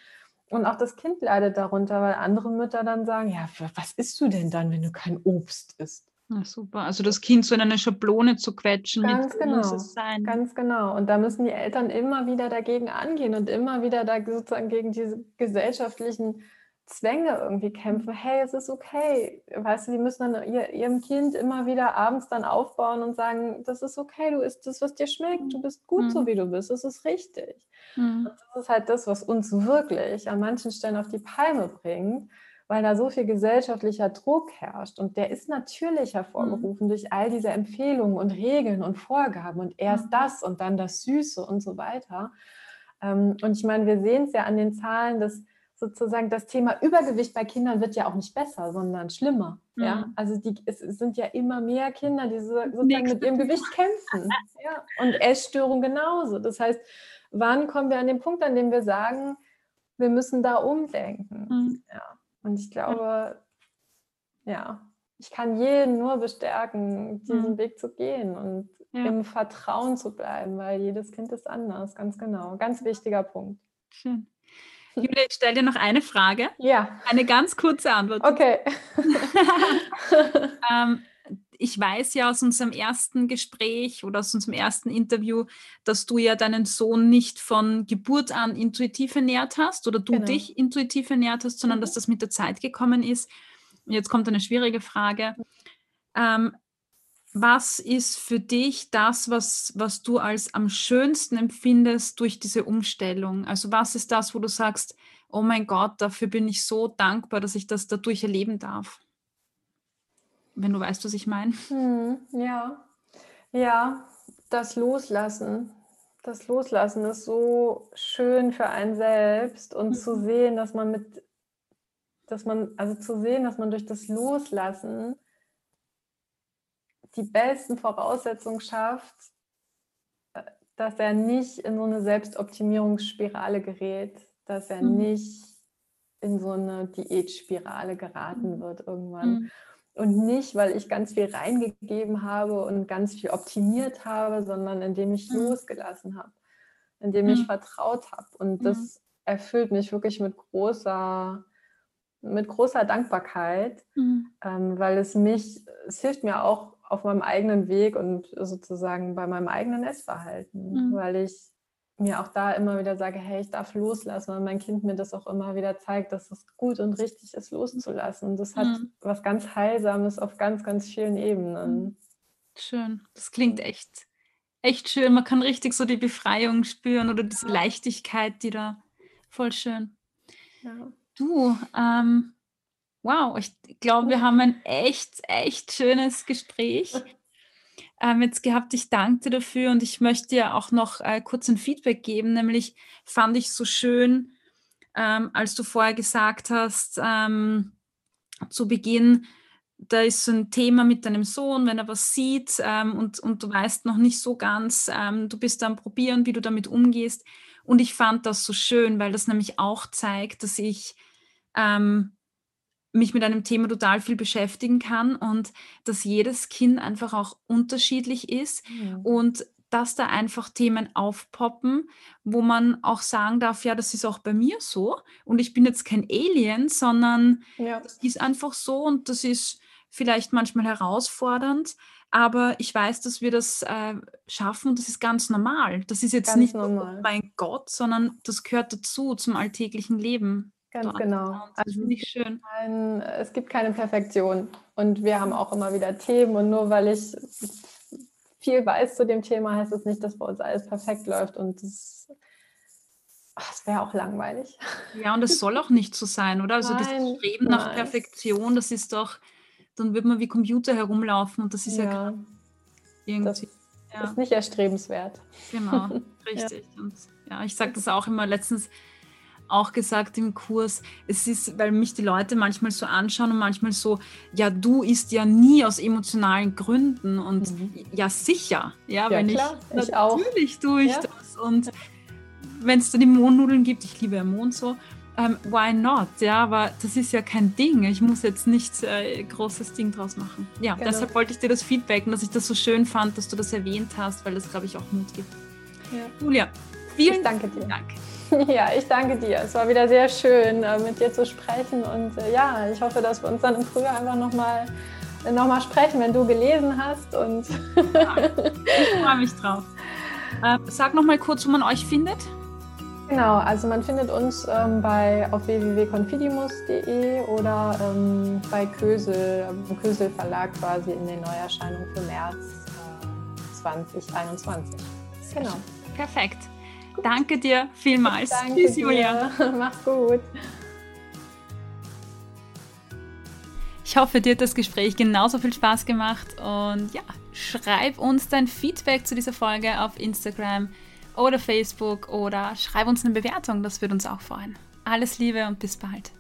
und auch das Kind leidet darunter, weil andere Mütter dann sagen, ja, was isst du denn dann, wenn du kein Obst isst? Ja, super. Also das Kind so in eine Schablone zu quetschen, ganz genau, muss es sein. Ganz genau. Und da müssen die Eltern immer wieder dagegen angehen und immer wieder da sozusagen gegen diese gesellschaftlichen Zwänge irgendwie kämpfen. Hey, es ist okay. Weißt du, die müssen dann ihr, ihrem Kind immer wieder abends dann aufbauen und sagen, das ist okay, du isst das, was dir schmeckt, du bist gut mhm. so, wie du bist, das ist richtig. Mhm. Und das ist halt das, was uns wirklich an manchen Stellen auf die Palme bringt, weil da so viel gesellschaftlicher Druck herrscht. Und der ist natürlich hervorgerufen mhm. durch all diese Empfehlungen und Regeln und Vorgaben und erst mhm. das und dann das Süße und so weiter. Ähm, und ich meine, wir sehen es ja an den Zahlen, dass sozusagen das Thema Übergewicht bei Kindern wird ja auch nicht besser, sondern schlimmer. Mhm. Ja? Also die, es, sind ja immer mehr Kinder, die so, sozusagen mit ihrem Gewicht kämpfen. Ja? Und Essstörung genauso. Das heißt, wann kommen wir an den Punkt, an dem wir sagen, wir müssen da umdenken? Mhm. Ja. Und ich glaube, ja, ich kann jeden nur bestärken, diesen mhm. Weg zu gehen und ja. im Vertrauen zu bleiben, weil jedes Kind ist anders, ganz genau. Ganz wichtiger Punkt. Schön. Julia, ich stelle dir noch eine Frage. Ja. Eine ganz kurze Antwort. Okay. ähm, ich weiß ja aus unserem ersten Gespräch oder aus unserem ersten Interview, dass du ja deinen Sohn nicht von Geburt an intuitiv ernährt hast oder du genau. dich intuitiv ernährt hast, sondern mhm. dass das mit der Zeit gekommen ist. Und jetzt kommt eine schwierige Frage. Ähm, was ist für dich das, was, was du als am schönsten empfindest durch diese Umstellung? Also was ist das, wo du sagst, oh mein Gott, dafür bin ich so dankbar, dass ich das dadurch erleben darf? Wenn du weißt, was ich meine. Hm, ja, ja, das Loslassen. Das Loslassen ist so schön für einen selbst und mhm. zu sehen, dass man mit, dass man, also zu sehen, dass man durch das Loslassen die besten Voraussetzungen schafft, äh, dass er nicht in so eine Selbstoptimierungsspirale gerät, dass er mhm. nicht in so eine Diätspirale geraten mhm. wird irgendwann. Mhm. Und nicht, weil ich ganz viel reingegeben habe und ganz viel optimiert habe, sondern indem ich mhm. losgelassen habe, indem ich mhm. vertraut habe. Und das mhm. erfüllt mich wirklich mit großer, mit großer Dankbarkeit, ähm, weil es mich, es hilft mir auch auf meinem eigenen Weg und sozusagen bei meinem eigenen Essverhalten, mhm. weil ich mir auch da immer wieder sage, hey, ich darf loslassen, weil mein Kind mir das auch immer wieder zeigt, dass es gut und richtig ist, loszulassen. Und das hat mhm. was ganz Heilsames auf ganz, ganz vielen Ebenen. Mhm. Schön. Das klingt echt, echt schön. Man kann richtig so die Befreiung spüren oder diese Leichtigkeit, die da voll schön. Ja. Du, ähm, Wow, ich glaube, wir haben ein echt, echt schönes Gespräch ähm, jetzt gehabt. Ich danke dir dafür und ich möchte dir auch noch äh, kurz ein Feedback geben. Nämlich fand ich so schön, ähm, als du vorher gesagt hast, ähm, zu Beginn, da ist so ein Thema mit deinem Sohn, wenn er was sieht ähm, und, und du weißt noch nicht so ganz, ähm, du bist am Probieren, wie du damit umgehst. Und ich fand das so schön, weil das nämlich auch zeigt, dass ich ähm, mich mit einem Thema total viel beschäftigen kann und dass jedes Kind einfach auch unterschiedlich ist mhm. und dass da einfach Themen aufpoppen, wo man auch sagen darf, ja, das ist auch bei mir so und ich bin jetzt kein Alien, sondern ja. das ist einfach so und das ist vielleicht manchmal herausfordernd, aber ich weiß, dass wir das äh, schaffen und das ist ganz normal. Das ist jetzt ganz nicht, normal. mein Gott, sondern das gehört dazu zum alltäglichen Leben. Ganz genau. Also finde ich schön. Ein, es gibt keine Perfektion. Und wir haben auch immer wieder Themen. Und nur weil ich viel weiß zu dem Thema, heißt es das nicht, dass bei uns alles perfekt läuft. Und das, das wäre auch langweilig. Ja, und es soll auch nicht so sein, oder? Also nein, das Streben nach nein. Perfektion, das ist doch, dann wird man wie Computer herumlaufen und das ist ja, ja irgendwie. Das ja. ist nicht erstrebenswert. Genau, richtig. ja. Und ja, ich sage das auch immer letztens auch gesagt im Kurs, es ist, weil mich die Leute manchmal so anschauen und manchmal so, ja, du isst ja nie aus emotionalen Gründen und mhm. ja, sicher, ja, ja wenn klar, ich, ich natürlich tue ich ja. das und wenn es dann die Mohnnudeln gibt, ich liebe ja Mohn so, ähm, why not? Ja, aber das ist ja kein Ding. Ich muss jetzt nicht äh, großes Ding draus machen. Ja, genau. deshalb wollte ich dir das Feedbacken, dass ich das so schön fand, dass du das erwähnt hast, weil das, glaube ich, auch Mut gibt. Ja. Julia, vielen ich danke dir. Dank. Ja, ich danke dir. Es war wieder sehr schön, äh, mit dir zu sprechen. Und äh, ja, ich hoffe, dass wir uns dann im Frühjahr einfach nochmal nochmal sprechen, wenn du gelesen hast. Und ja, ich freue mich drauf. Äh, sag nochmal kurz, wo man euch findet. Genau, also man findet uns ähm, bei, auf www.confidimus.de oder ähm, bei Kösel, im Kösel Verlag quasi in den Neuerscheinungen für März äh, 2021. Genau. Perfekt. Gut. Danke dir vielmals. Danke Tschüss, Julia. Mach's gut. Ich hoffe, dir hat das Gespräch genauso viel Spaß gemacht und ja, schreib uns dein Feedback zu dieser Folge auf Instagram oder Facebook oder schreib uns eine Bewertung, das würde uns auch freuen. Alles Liebe und bis bald.